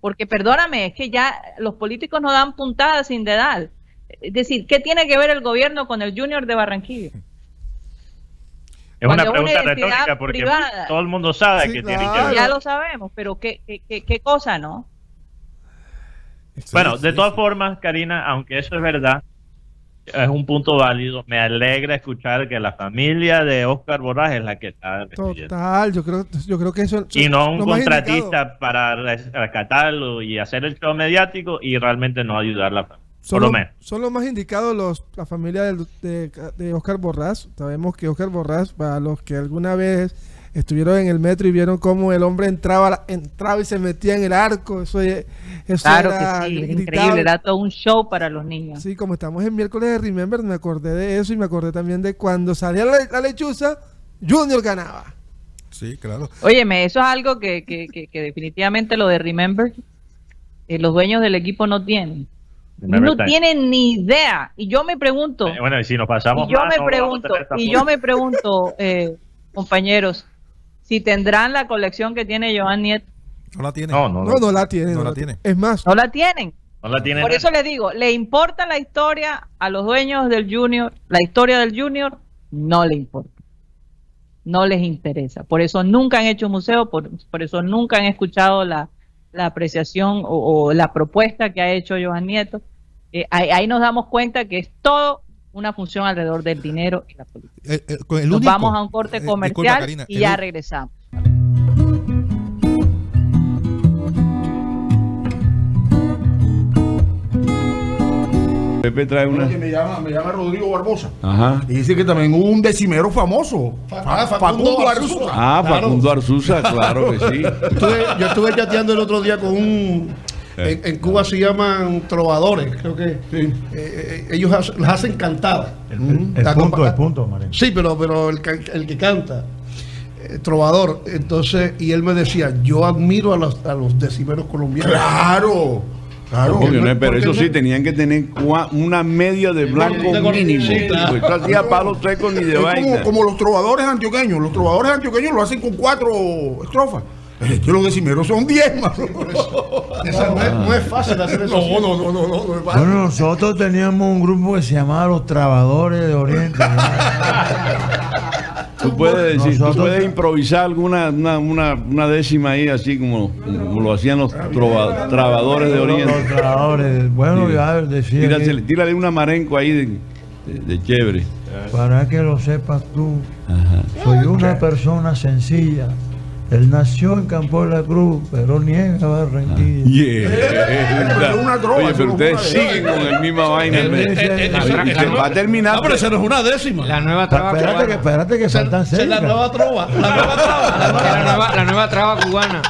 Porque perdóname, es que ya los políticos no dan puntadas sin dedal. Es decir, ¿qué tiene que ver el gobierno con el Junior de Barranquilla? *laughs* Es Cuando una es una pregunta retórica porque privada. todo el mundo sabe Sí, que tiene que Ya ver. lo sabemos, pero ¿qué, qué, qué, qué cosa, no? Bueno, Sí, de todas formas, Karina, aunque eso es verdad, es un punto válido. Me alegra escuchar que la familia de Oscar Borras es la que está defendiendo. Total, yo creo, yo creo que eso Y no un indicado. contratista para res- rescatarlo y hacer el show mediático y realmente no ayudar a la familia. Son, lo los más indicados los, la familia del- de, de Oscar Borrás. Sabemos que Oscar Borrás, para los que alguna vez estuvieron en el metro y vieron cómo el hombre entraba, entraba y se metía en el arco, eso, eso Claro era que sí, gritable. increíble, era todo un show para los niños. Sí, como estamos en miércoles de Remember, me acordé de eso y me acordé también de cuando salía la, la lechuza, Junior ganaba. Sí, claro. Óyeme, eso es algo que, que, que, que definitivamente lo de Remember, eh, los dueños del equipo no tienen. No time. tienen ni idea. Y yo me pregunto, Eh, Bueno, y si nos pasamos y yo más, me no pregunto, y yo me pregunto, *laughs* eh, compañeros, si tendrán la colección que tiene Joan Nieto. No la tiene. No, no, No, no la tiene. No la tiene. Es más, No la tienen. no la tiene Por eso les digo, ¿le importa la historia a los dueños del Junior? La historia del Junior no le importa. No les interesa. Por eso nunca han hecho museo, por, por eso nunca han escuchado la, la apreciación o, o la propuesta que ha hecho Joan Nieto. Eh, ahí, ahí nos damos cuenta que es todo una función alrededor del dinero y la política. Eh, eh, el Nos único- vamos a un corte eh, comercial disculpa, Karina, y ya regresamos. Pepe trae una. Me llama, me llama Rodrigo Barbosa. Ajá. Y dice que también hubo un decimero famoso. Ah, Facundo Arzuza. Ah, Claro. Facundo Arzuza, claro que sí. *laughs* Estuve- yo estuve chateando el otro día con un. Eh. En, en Cuba se llaman trovadores, creo que. Sí. eh, eh, ellos las hacen cantadas. El, Mm. el punto, el punto, Marín. Sí, pero, pero el, can- el que canta, eh, trovador. Entonces, y él me decía: Yo admiro a los, a los decimeros colombianos. Claro, claro. Porque no, pero eso no- sí, tenían que tener una media de blanco mínimo. sí, claro. Hacía palos secos ni de Es como, vaina. como los trovadores antioqueños. Los trovadores antioqueños lo hacen con cuatro estrofas. Que los decimeros son diez, mano. Esa no, es, no es fácil hacer eso. No, no, no, no, no, no es fácil. Bueno, nosotros teníamos un grupo que se llamaba Los Trabajadores de Oriente. Tú puedes decir, tú puedes improvisar alguna una, una, una décima ahí, así como, como lo hacían los trabadores de Oriente. los trabajadores. Bueno, Sí. ya decía Tírale, que, tírale una marenco ahí de, de, de chévere. para que lo sepas tú, Ajá. soy una persona sencilla. Él nació en Campo de la Cruz, pero niega Barranquilla. Yeah. pero es una droga, Oye, pero ustedes es una siguen con el misma vaina. eh, eh, eh, va a terminar. No, pero eso no es una décima. La nueva traba Espérate que, cubana. espérate que faltan es la nueva trova. La nueva trova. La nueva, la nueva traba cubana.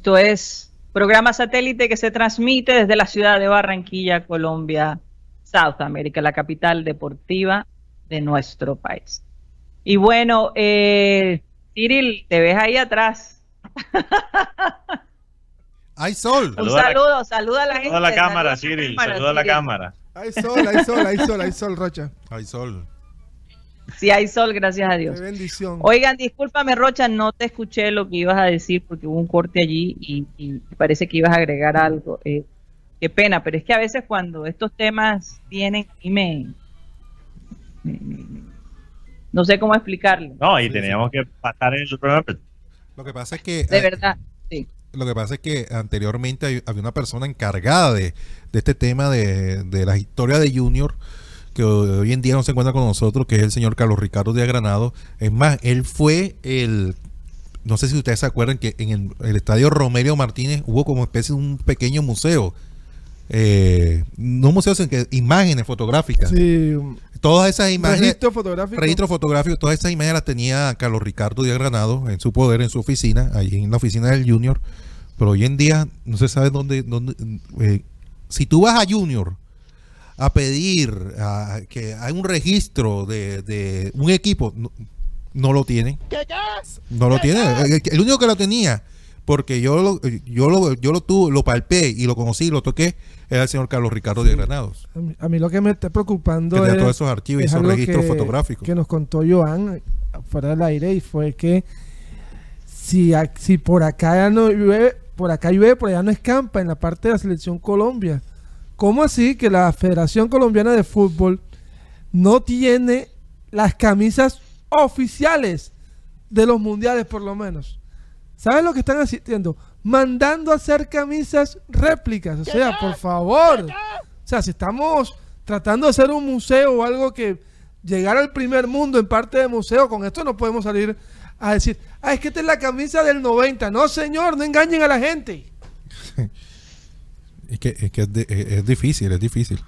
Esto es programa satélite que se transmite desde la ciudad de Barranquilla, Colombia, South America, la capital deportiva de nuestro país. Y bueno, eh, Cyril, te ves ahí atrás. *laughs* Hay sol. Un Saluda a la- saludo, saluda a la gente. Saluda a la cámara, Cyril. Saluda a la cámara. Hay sol, hay sol, hay sol, hay sol, Rocha. Hay sol. Sí, hay sol, gracias a Qué Dios. bendición. Oigan, discúlpame, Rocha, no te escuché lo que ibas a decir porque hubo un corte allí y, y parece que ibas a agregar algo. Eh, qué pena, pero es que a veces cuando estos temas vienen, a mí me, me- no sé cómo explicarlo. No, y teníamos que pasar en el programa. Lo que pasa es que De eh, verdad, sí. Lo que pasa es que anteriormente había una persona encargada de, de este tema de, de la historia de Junior que hoy en día no se encuentra con nosotros, que es el señor Carlos Ricardo de Granado. Es más, él fue el, no sé si ustedes se acuerdan que en el, el estadio Romero Martínez hubo como especie de un pequeño museo. Eh, no museos, sino que imágenes fotográficas. Sí, Todas esas imágenes, registro fotográfico. registro fotográfico, todas esas imágenes las tenía Carlos Ricardo de Granado en su poder, en su oficina, allí en la oficina del Junior. Pero hoy en día no se sabe dónde. dónde eh, si tú vas a Junior a pedir a- que hay un registro de, de un equipo, no, no lo tienen. No lo tiene. El, el único que lo tenía, porque yo lo, yo lo, yo lo tuve, lo palpé y lo conocí, lo toqué, era el señor Carlos Ricardo de Granados. A mí, a mí lo que me está preocupando Que es, todos esos archivos y es esos registros que- fotográficos. que nos contó Joan fuera del aire y fue que si, si por acá ya no llueve, por acá llueve, por allá no escampa en la parte de la selección Colombia. ¿Cómo así que la Federación Colombiana de Fútbol no tiene las camisas oficiales de los mundiales por lo menos? ¿Sabes lo que están haciendo? Mandando a hacer camisas réplicas. O sea, por favor. O sea, si estamos tratando de hacer un museo o algo que llegar al primer mundo en parte de museo, con esto no podemos salir a decir, ah, es que esta es la camisa del 90. No, señor, no engañen a la gente. *laughs* Es que, es, que es, de- es- difícil, es difícil.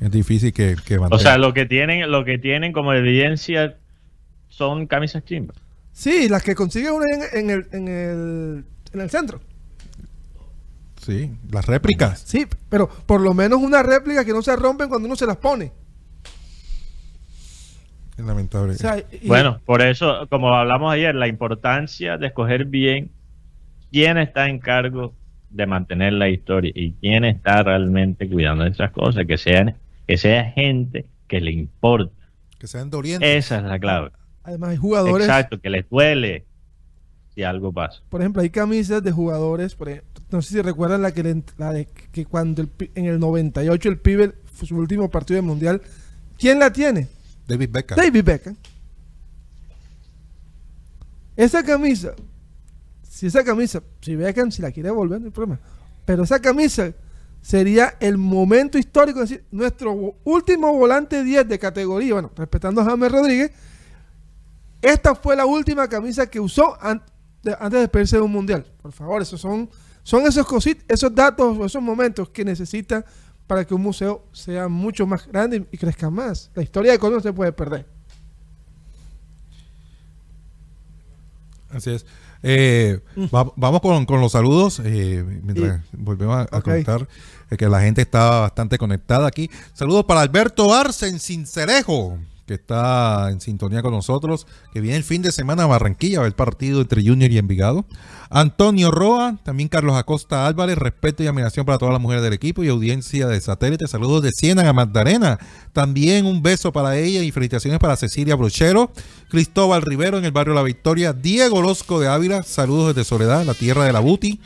Es difícil que, que O sea, lo que tienen, lo que tienen como evidencia son camisas chimbas. Sí, las que consigue uno en, en el, en, el, en el centro. Sí, las réplicas. Sí, pero por lo menos una réplica que no se rompen cuando uno se las pone. Es lamentable. O sea, y- Bueno, por eso, como hablamos ayer, la importancia de escoger bien quién está en cargo de mantener la historia y quién está realmente cuidando de esas cosas, que sean, que sea gente que le importa. que sean de Oriente. Esa es la clave. además hay jugadores, Exacto, que les duele si algo pasa. por ejemplo, hay camisas de jugadores, por ejemplo, no sé si recuerdan la que, le- la de que cuando el en el 98 el pibe fue su último partido del mundial, ¿quién la tiene? David Beckham. David Beckham. Esa camisa, si esa camisa, si Beckham si la quiere devolver, no hay problema. Pero esa camisa sería el momento histórico, es decir, nuestro último volante 10 de categoría, bueno, respetando a James Rodríguez, esta fue la última camisa que usó antes de despedirse de un mundial. Por favor, esos son, esos cosit, esos datos, esos momentos que necesita para que un museo sea mucho más grande y crezca más. La historia de Colombia se puede perder. Así es. Eh, va- vamos con, con los saludos. eh, mientras volvemos a, a contar eh, que la gente está bastante conectada aquí. Saludos para Alberto Arce en Cincerejo, que está en sintonía con nosotros. Que viene el fin de semana a Barranquilla, a ver el partido entre Junior y Envigado. Antonio Roa, también Carlos Acosta Álvarez. Respeto y admiración para todas las mujeres del equipo y audiencia de satélite. Saludos de Ciénaga Magdalena. También un beso para ella y felicitaciones para Cecilia Brochero. Cristóbal Rivero en el barrio La Victoria, Diego Orozco de Ávila, saludos desde Soledad, la tierra de la Buti.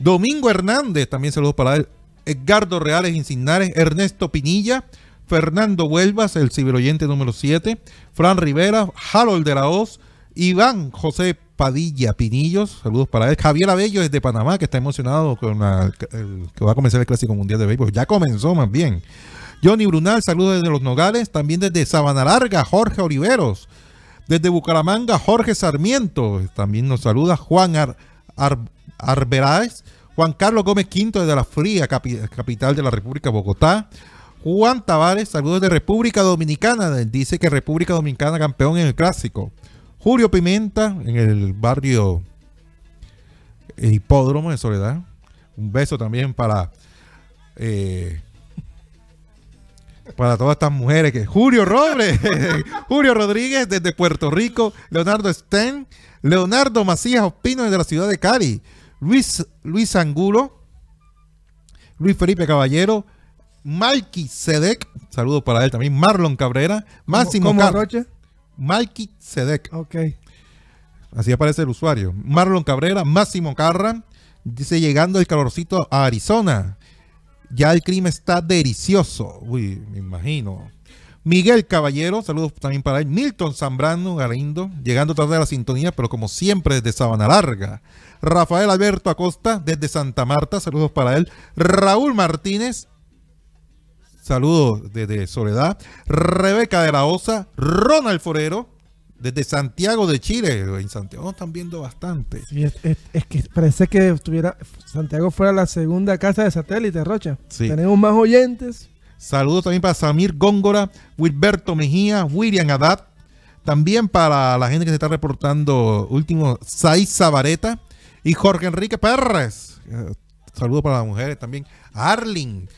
Domingo Hernández, también saludos para él. Edgardo Reales Insignares, Ernesto Pinilla, Fernando Huelvas, el ciberoyente número 7, Fran Rivera, Harold de la Hoz, Iván José Padilla Pinillos, saludos para él. Javier Abello desde Panamá, que está emocionado con que va a comenzar el Clásico Mundial de Béisbol. Ya comenzó más bien. Johnny Brunal, saludos desde Los Nogales, también desde Sabana Larga, Jorge Oliveros. Desde Bucaramanga, Jorge Sarmiento. También nos saluda Juan Ar, Ar- Arberáez. Juan Carlos Gómez Quinto desde la fría capi- capital de la República Bogotá. Juan Tavares, saludos de República Dominicana. Dice que República Dominicana campeón en el clásico. Julio Pimenta en el barrio Hipódromo de Soledad. Un beso también para eh, para todas estas mujeres que Julio Robles, *laughs* Julio Rodríguez desde Puerto Rico, Leonardo Sten, Leonardo Macías Ospino desde la ciudad de Cali, Luis Luis Angulo, Luis Felipe Caballero, Malky Sedek, saludos para él también, Marlon Cabrera, Máximo ¿Cómo, Car- Roche? Malky Sedek, Ok. así aparece el usuario, Marlon Cabrera, Máximo Carra, dice llegando el calorcito a Arizona, ya el clima está delicioso. Uy, me imagino. Miguel Caballero, saludos también para él. Milton Zambrano Galindo, llegando tarde a la sintonía, pero como siempre desde Sabana Larga. Rafael Alberto Acosta, desde Santa Marta, saludos para él. Raúl Martínez, Saludos desde Soledad. Rebeca de la Osa. Ronald Forero. Desde Santiago de Chile. En Santiago nos están viendo bastante. Sí, es, es- es que parece que estuviera Santiago fuera la segunda casa de satélite, Rocha. Sí. Tenemos más oyentes. Saludos también para Samir Góngora, Wilberto Mejía, William Haddad. También para la gente que se está reportando último, Saiz Zabareta y Jorge Enrique Pérez. Eh, Saludos para las mujeres también. Arlin, ah,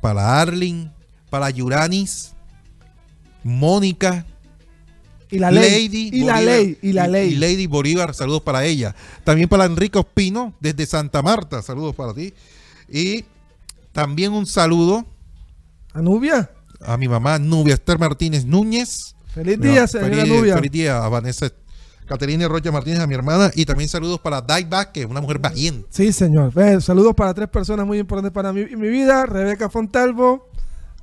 para Arlin, para Yuranis, Mónica, Y la ley. Lady y la Bolívar. ley. Y la ley. y Lady Bolívar, saludos para ella. También para Enrique Ospino, desde Santa Marta, saludos para ti. Y también un saludo Anubia. a mi mamá Nubia Esther Martínez Núñez. Feliz día, señora feliz, Nubia. feliz día a Vanessa Caterina Rocha Martínez, a mi hermana. Y también saludos para Dai Vázquez, una mujer valiente. Sí, señor. Saludos para tres personas muy importantes para mi, mi vida. Rebeca Fontalvo,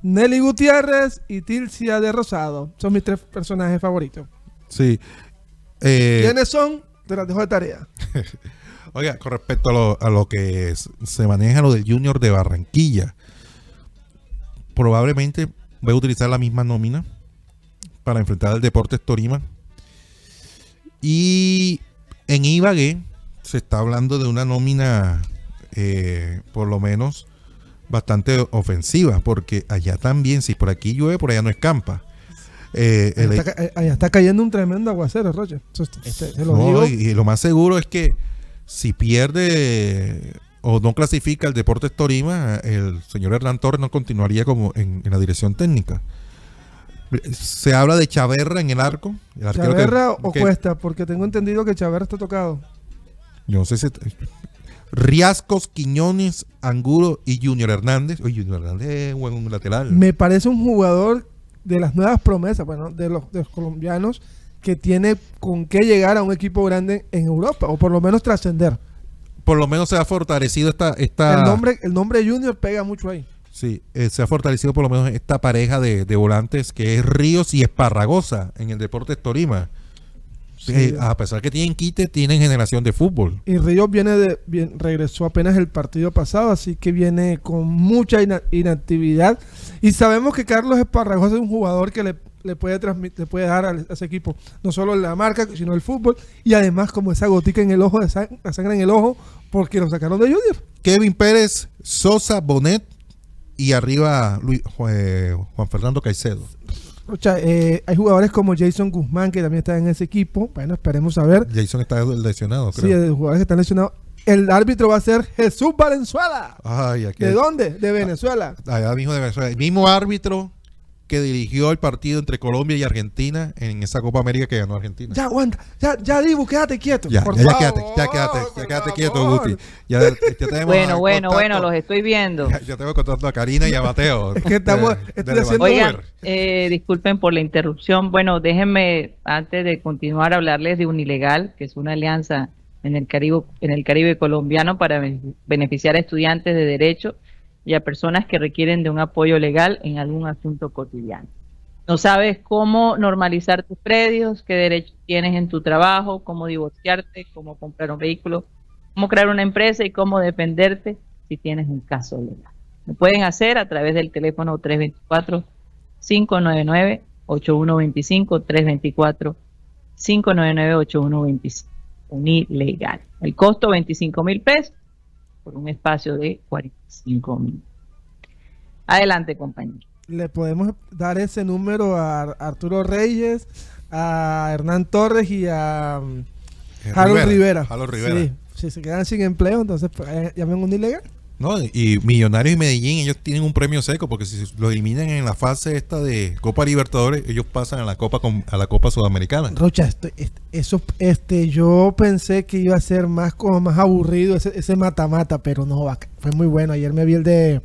Nelly Gutiérrez y Tilcia de Rosado. Son mis tres personajes favoritos. Sí. Eh, ¿Quiénes son? Te las dejo de tarea. *laughs* Oiga, con respecto a lo, a lo que es- se maneja lo del Junior de Barranquilla, probablemente voy a utilizar la misma nómina para enfrentar al Deportes Torima. Y en Ibagué se está hablando de una nómina, eh, por lo menos, bastante ofensiva, porque allá también, si por aquí llueve, por allá no escampa. Eh, el- Allá está, ca- allá está cayendo un tremendo aguacero, Roger. Eso te, te- te lo no, digo. y, y lo más seguro es que si pierde o no clasifica el Deportes Torima, el señor Hernán Torres no continuaría como en, en la dirección técnica. Se habla de Chaverra en el arco. el arquero que- ¿Chaverra o que- Cuesta? Porque tengo entendido que Chaverra está tocado. Yo no sé si. Riascos, Quiñones, Angulo y Junior Hernández. Oye, Junior Hernández es buen lateral. Me parece un jugador de las nuevas promesas, bueno, de los, de los colombianos que tiene con qué llegar a un equipo grande en Europa, o por lo menos trascender. Por lo menos se ha fortalecido esta. esta El nombre, el nombre Junior pega mucho ahí. Sí, eh, se ha fortalecido por lo menos esta pareja de, de volantes que es Ríos y Esparragosa en el Deportes Torima. Eh, a pesar que tienen quite, tienen generación de fútbol. Y Ríos viene de, bien, regresó apenas el partido pasado, así que viene con mucha ina- inactividad. Y sabemos que Carlos Esparragosa es un jugador que le, le puede transmitir, le puede dar a ese equipo no solo la marca, sino el fútbol. Y además como esa gotica en el ojo, de sang- la sangre en el ojo, porque lo sacaron de Junior. Kevin Pérez, Sosa, Bonet y arriba Luis- eh, Juan Fernando Caicedo. Sea, eh, hay jugadores como Jason Guzmán que también está en ese equipo. Bueno, esperemos a ver. Jason está lesionado, Sí, creo. de jugadores que están lesionados. El árbitro va a ser Jesús Valenzuela. Ay, ¿De dónde? De Venezuela. Allá mismo de Venezuela. El mismo árbitro que dirigió el partido entre Colombia y Argentina en esa Copa América que ganó Argentina. Ya aguanta, ya, ya Dibu, quédate quieto. Ya, por ya, ya favor, quédate, ya quédate, ya por quédate quieto. Guti. Ya, ya Bueno, bueno, contacto. bueno, los estoy viendo. Ya, ya tengo contacto a Karina y a Mateo. *laughs* Es que estamos- de- estoy de haciendo- Oigan, eh, disculpen por la interrupción. Bueno, déjenme, antes de continuar, hablarles de Unilegal, que es una alianza en el Caribe, en el Caribe colombiano para be- beneficiar a estudiantes de Derecho y a personas que requieren de un apoyo legal en algún asunto cotidiano. No sabes cómo normalizar tus predios, qué derechos tienes en tu trabajo, cómo divorciarte, cómo comprar un vehículo, cómo crear una empresa y cómo defenderte si tienes un caso legal. Lo pueden hacer a través del teléfono 324-599-8125, 324-599-8125. Unilegal. El costo 25 mil pesos por un espacio de 45 mil. Adelante, compañero. Le podemos dar ese número a Ar- Arturo Reyes, a Hernán Torres y a um, Eh, Harold Rivera. Rivera. Sí, si se quedan sin empleo, entonces pues, eh, llamen un ilegal. No, y Millonarios y Medellín, ellos tienen un premio seco porque si lo eliminan en la fase esta de Copa Libertadores, ellos pasan a la Copa con- a la Copa Sudamericana. Rocha, esto- este, eso, este, yo pensé que iba a ser más como más aburrido ese, mata-mata, pero no, va- fue muy bueno. Ayer me vi el de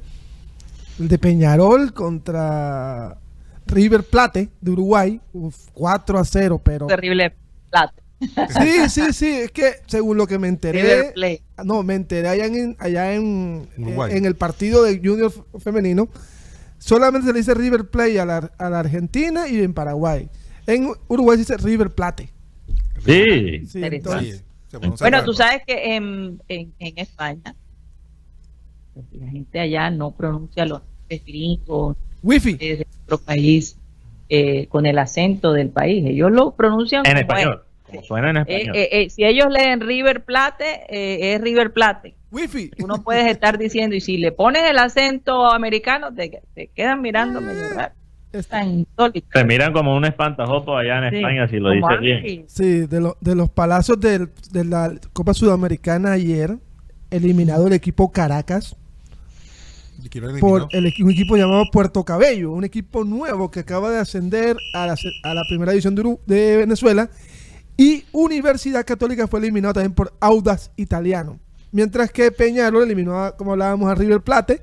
el de Peñarol contra River Plate de Uruguay, uf, 4 a 0, pero Terrible plata. Sí, sí, sí, es que según lo que me enteré, no, me enteré allá en allá en, en el partido de Junior femenino, solamente se le dice River Plate a la, a la Argentina y en Paraguay. En Uruguay se dice River Plate. Sí. Entonces, Bueno, tú sabes que en, en, en España la gente allá no pronuncia los es gringo, Wifi. es de otro país, eh, con el acento del país. Ellos lo pronuncian En como español. es. Como suena en Eh, español. eh, eh, si ellos leen River Plate, eh, es River Plate. Wifi. Tú no puedes estar diciendo, y si le pones el acento americano, te, te quedan mirando medio raro. Es tan insólito. Se miran como un espantajopo allá en Sí, España si lo dices bien. Sí, de, lo- de los palazos del- de la Copa Sudamericana ayer, eliminado el equipo Caracas por el, un equipo llamado Puerto Cabello, un equipo nuevo que acaba de ascender a la, a la primera división de, Uru- de Venezuela. Y Universidad Católica fue eliminado también por Audas Italiano. Mientras que Peñarol eliminó, a, como hablábamos, a River Plate.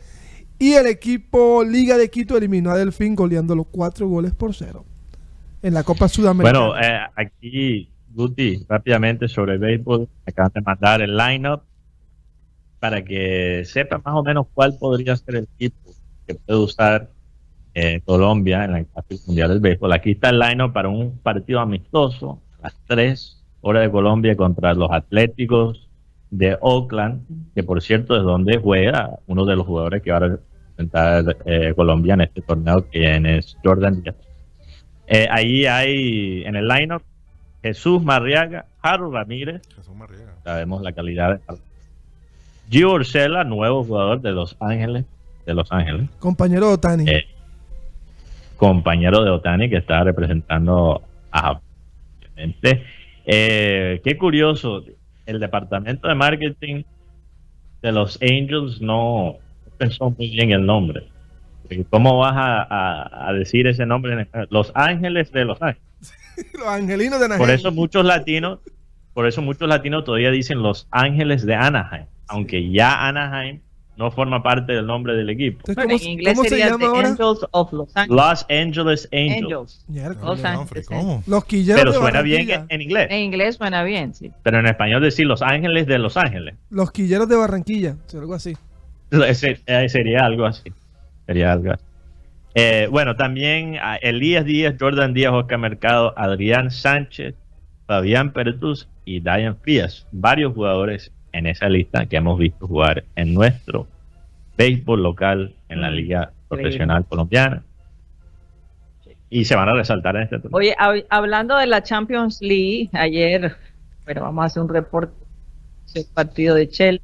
Y el equipo Liga de Quito eliminó a Delfín goleando los cuatro goles por cero. En la Copa Sudamericana. Bueno, eh, aquí, Guti, rápidamente sobre el béisbol, me acaban de mandar el lineup para que sepa más o menos cuál podría ser el equipo que puede usar eh, Colombia en la mundial del béisbol. Aquí está el lineup para un partido amistoso las 3 horas de Colombia contra los Atléticos de Oakland, que por cierto es donde juega uno de los jugadores que va a representar eh, Colombia en este torneo, quien es Jordan Díaz. Eh, ahí hay en el lineup Jesús Marriaga, Harold Ramírez, Jesús Marriega. sabemos la calidad de Gio Urcela, nuevo jugador de Los Ángeles, de Los Ángeles, Compañero Otani. eh, compañero de Otani que está representando a Eh, qué curioso, el departamento de marketing de los Angels no pensó muy bien el nombre. Porque ¿Cómo vas a, a- a decir ese nombre en español? Los Ángeles de Los Ángeles. *laughs* Los angelinos de Por Anaheim. eso muchos latinos, por eso muchos latinos todavía dicen Los Ángeles de Anaheim, aunque ya Anaheim no forma parte del nombre del equipo. Entonces, Bueno, ¿cómo, en inglés cómo se sería llama The ahora? Angels of Los Ángeles. Los Angeles Angels. Angels. Los Ángeles. ¿Cómo? Los quilleros Pero de suena bien en inglés. En inglés suena bien, sí. Pero en español decir Los Ángeles de Los Ángeles. Los quilleros de Barranquilla. algo así. Ese- eh, sería algo así. Sería algo así. Eh, bueno, también a Elías Díaz, Jordan Díaz, Oscar Mercado, Adrián Sánchez, Fabián Pertus y Diane Frías. Varios jugadores en esa lista que hemos visto jugar en nuestro béisbol local en la Liga Profesional Colombiana. Y se van a resaltar en este torneo. Oye, hab- hablando de la Champions League, ayer, bueno, vamos a hacer un reporte del partido de Chelsea.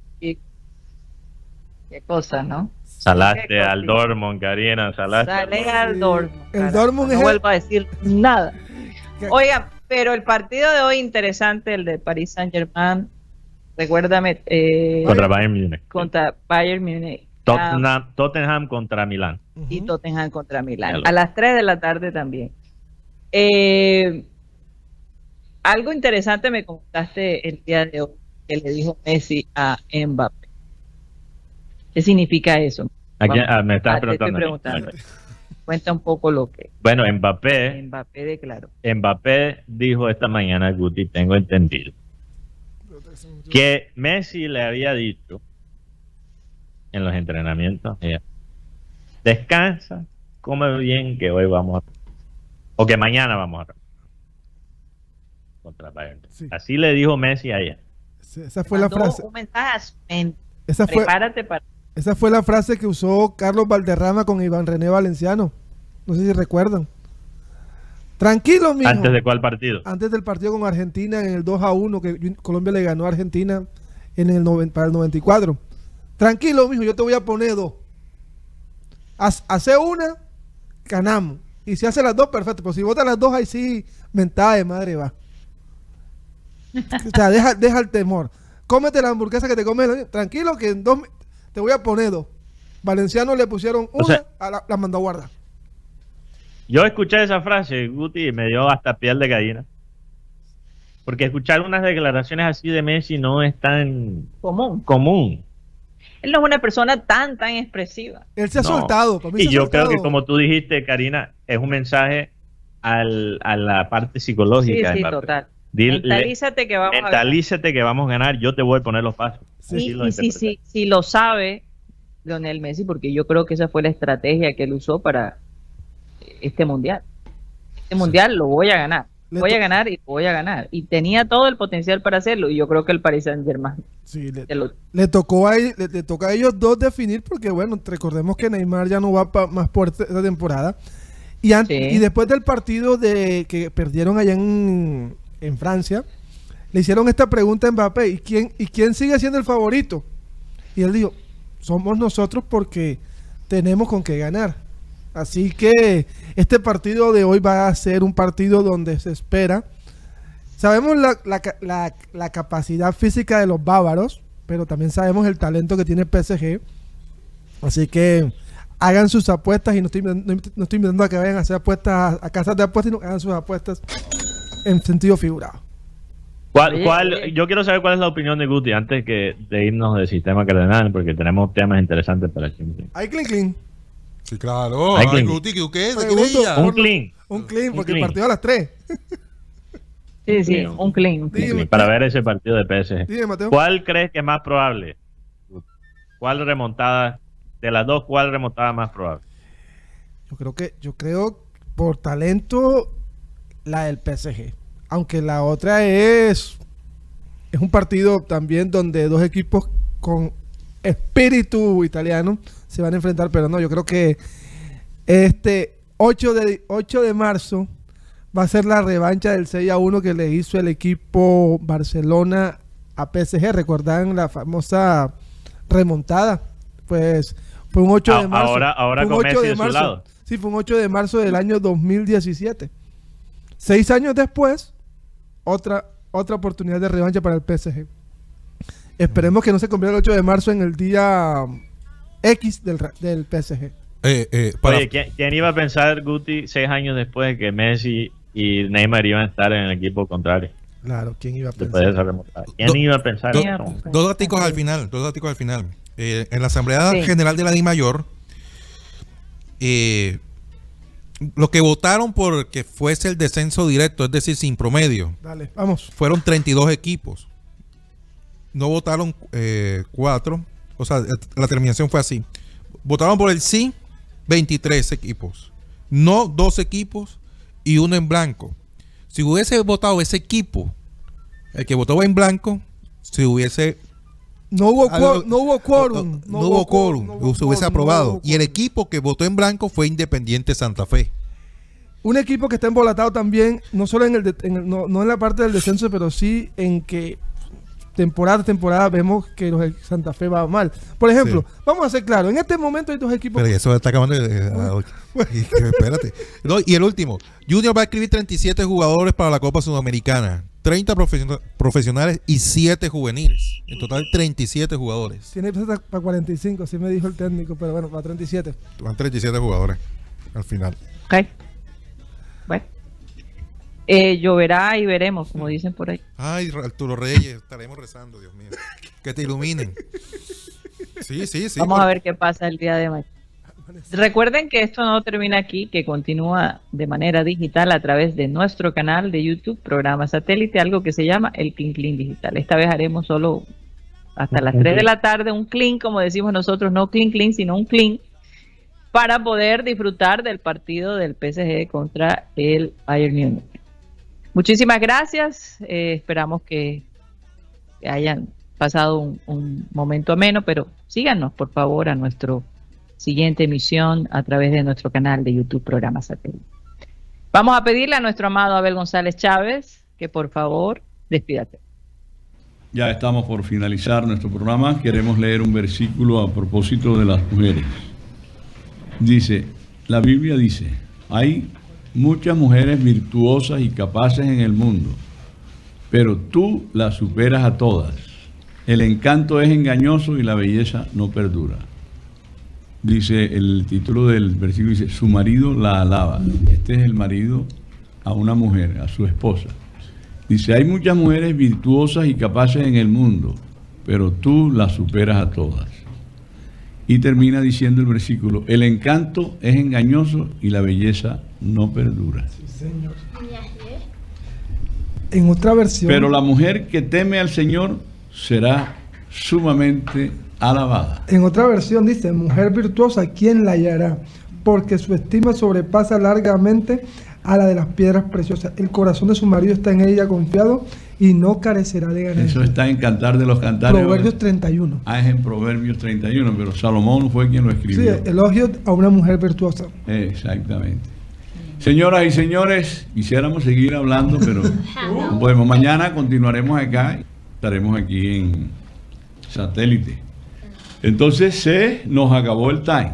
Qué cosa, ¿no? Salaste al. Dortmund, Karina, salaste. al Sale al Dortmund. El Dortmund no es el- vuelvo a decir nada. Oiga, pero el partido de hoy interesante, el de Paris Saint Germain, recuérdame, eh, Contra Bayern Múnich. contra Bayern Múnich ah, Tottenham, Tottenham contra Milán. y. Tottenham contra Milán. A las 3 de la tarde también. Eh, algo interesante me contaste el día de hoy que le dijo Messi a Mbappé. ¿Qué significa eso? ¿A quién- Vamos. ah, me estás Ah, preguntando. Cuenta un poco lo que Bueno, Mbappé, Mbappé declaró. Mbappé dijo esta mañana, Guti, tengo entendido, que Messi le había dicho en los entrenamientos, descansa, come bien, que hoy vamos a... o que mañana vamos a... contra Bayern. Sí. Así le dijo Messi a ella. Esa fue la frase. Un mensaje a su mente. Esa fue, Prepárate para. esa fue la frase que usó Carlos Valderrama con Iván René Valenciano. No sé si recuerdan. Tranquilo, mijo. ¿Antes de cuál partido? Antes del partido con Argentina en el 2 a 1 que Colombia le ganó a Argentina en el para el 94. Tranquilo, mijo, yo te voy a poner dos. Hace una, ganamos. Y si hace las dos, perfecto. Pero si vota las dos, ahí sí, mentada de madre va. O sea, deja, deja el temor. Cómete la hamburguesa que te comes. Tranquilo, que en dos te voy a poner dos. Valenciano le pusieron O una, sea- a la, la mandó a guardar. Yo escuché esa frase, Guti, y me dio hasta piel de gallina. Porque escuchar unas declaraciones así de Messi no es tan Común. común. Él no es una persona tan, tan expresiva. Él se ha No. soltado. para mí Y yo creo que, como tú dijiste, Karina, es un mensaje al, a la parte Sí, psicológica. sí, Mbappé. total. Dile- Mentalízate que vamos a ganar. mentalízate que vamos a ganar, yo te voy a poner los pasos. Sí. Así Y, lo y si, interpreté. si, si lo sabe Lionel Messi, porque yo creo que esa fue la estrategia que él usó para este mundial. Este mundial lo voy a ganar. Le voy a ganar y voy a ganar. Y tenía todo el potencial para hacerlo y yo creo que el Paris Saint Germain Sí, le, lo le tocó a, él- le, le toca a ellos dos definir porque bueno, recordemos que Neymar ya no va pa- más por esta esta temporada. Y, an- Sí. y después del partido de que perdieron allá en, en Francia, le hicieron esta pregunta a Mbappé, ¿y quién, ¿y quién sigue siendo el favorito? Y él dijo, somos nosotros porque tenemos con qué ganar. Así que este partido de hoy va a ser un partido donde se espera. Sabemos la, la la- la capacidad física de los bávaros, pero también sabemos el talento que tiene el PSG. Así que hagan sus apuestas y no estoy, no, no estoy invitando a que vayan a hacer apuestas a, a casas de apuestas, sino hagan sus apuestas en sentido figurado. ¿Cuál, cuál- yo quiero saber cuál es la opinión de Guti antes que de irnos del sistema cardenal, porque tenemos temas interesantes para el. Hay clean clean. Sí, claro. Ay, Ay, Clint. Guti, ¿qué- ¿qué? ¿De qué Pregunto. día? Un clean. Un clean, Un porque clean. el partido a las 3. Sí, sí, un clean. un para ver ese partido de PSG. Dime, Mateo. ¿Cuál crees que es más probable? ¿Cuál remontada de las dos, cuál remontada más probable? Yo creo que, yo creo por talento la del PSG. Aunque la otra es es un partido también donde dos equipos con espíritu italiano se van a enfrentar, pero no, yo creo que este 8 de 8 de marzo va a ser la revancha del 6 a 1 que le hizo el equipo Barcelona a PSG. ¿Recordan la famosa remontada? Pues fue un 8 de A- marzo. ahora- ahora Fue un con 8 Messi de de su marzo. lado. Sí, fue un 8 de marzo del año 2017. Seis años después, otra, otra oportunidad de revancha para el PSG. Esperemos que no se convierta el 8 de marzo en el día X del, del PSG. Eh, eh, para- Oye, ¿quién, quién iba a pensar, Guti, seis años después que Messi y Neymar iban a estar en el equipo contrario? Claro, ¿quién iba a Después pensar? de. ¿Quién Do- iba a pensar? do- dos daticos al final, dos daticos al final. Eh, en la Asamblea Sí. General de la DIMAYOR, eh, los que votaron por que fuese el descenso directo, es decir, sin promedio, Dale, vamos. fueron 32 equipos. No votaron eh, cuatro. O sea, la terminación fue así. Votaron por el sí 23 equipos. No dos equipos y uno en blanco. Si hubiese votado ese equipo, el que votó en blanco, si hubiese No hubo, algo- no hubo quórum. no, hubo quórum, no hubo se hubiese aprobado. y el equipo que votó en blanco fue Independiente Santa Fe. Un equipo que está embolatado también, no solo en el, de- en el- no, no en la parte del descenso, pero sí en que temporada a temporada vemos que los de Santa Fe va mal. Por ejemplo, vamos a ser claros, en este momento hay dos equipos. Pero eso está acabando de... ah, *laughs* y que- espérate. No, y el último. Junior va a escribir 37 jugadores para la Copa Sudamericana. 30 profesio- profesionales y 7 juveniles. En total 37 jugadores. Tiene para 45, así me dijo el técnico, pero bueno, para 37. Van 37 jugadores al final. Ok. Eh, lloverá y veremos, como dicen por ahí. Ay, Arturo Reyes, estaremos rezando, Dios mío. Que te iluminen. Sí, sí, sí. Vamos a ver qué pasa el día de mañana. Recuerden que esto no termina aquí, que continúa de manera digital a través de nuestro canal de YouTube, programa satélite, algo que se llama el Clean Clean Digital. Esta vez haremos solo hasta las 3 de la tarde un clean, como decimos nosotros, no clean clean, sino un clean, para poder disfrutar del partido del PSG contra el Bayern Múnich. Muchísimas gracias, eh, esperamos que hayan pasado un, momento ameno, pero síganos por favor a nuestro siguiente emisión a través de nuestro canal de YouTube Programa Satélite. Vamos a pedirle a nuestro amado Abel González Chávez que por favor despídate. Ya estamos por finalizar nuestro programa. Queremos leer un versículo a propósito de las mujeres. Dice, la Biblia dice, hay muchas mujeres virtuosas y capaces en el mundo, pero tú las superas a todas. El encanto es engañoso y la belleza no perdura. Dice el título del versículo, dice, su marido la alaba. Este es el marido a una mujer, a su esposa. Dice, hay muchas mujeres virtuosas y capaces en el mundo, pero tú las superas a todas. Y termina diciendo el versículo, el encanto es engañoso y la belleza no perdura. Señor. En otra versión. Pero la mujer que teme al Señor será sumamente alabada. En otra versión dice, mujer virtuosa, ¿quién la hallará? Porque su estima sobrepasa largamente a la de las piedras preciosas. El corazón de su marido está en ella confiado y no carecerá de Eso ganancia. está en Cantar de los Cantares. Proverbios 31. Ah, es en Proverbios 31, pero Salomón fue quien lo Sí, escribió. elogio a una mujer virtuosa. Exactamente. Señoras y señores, quisiéramos seguir hablando, pero *laughs* no podemos. Mañana continuaremos acá, estaremos aquí en satélite. Entonces se nos acabó el time.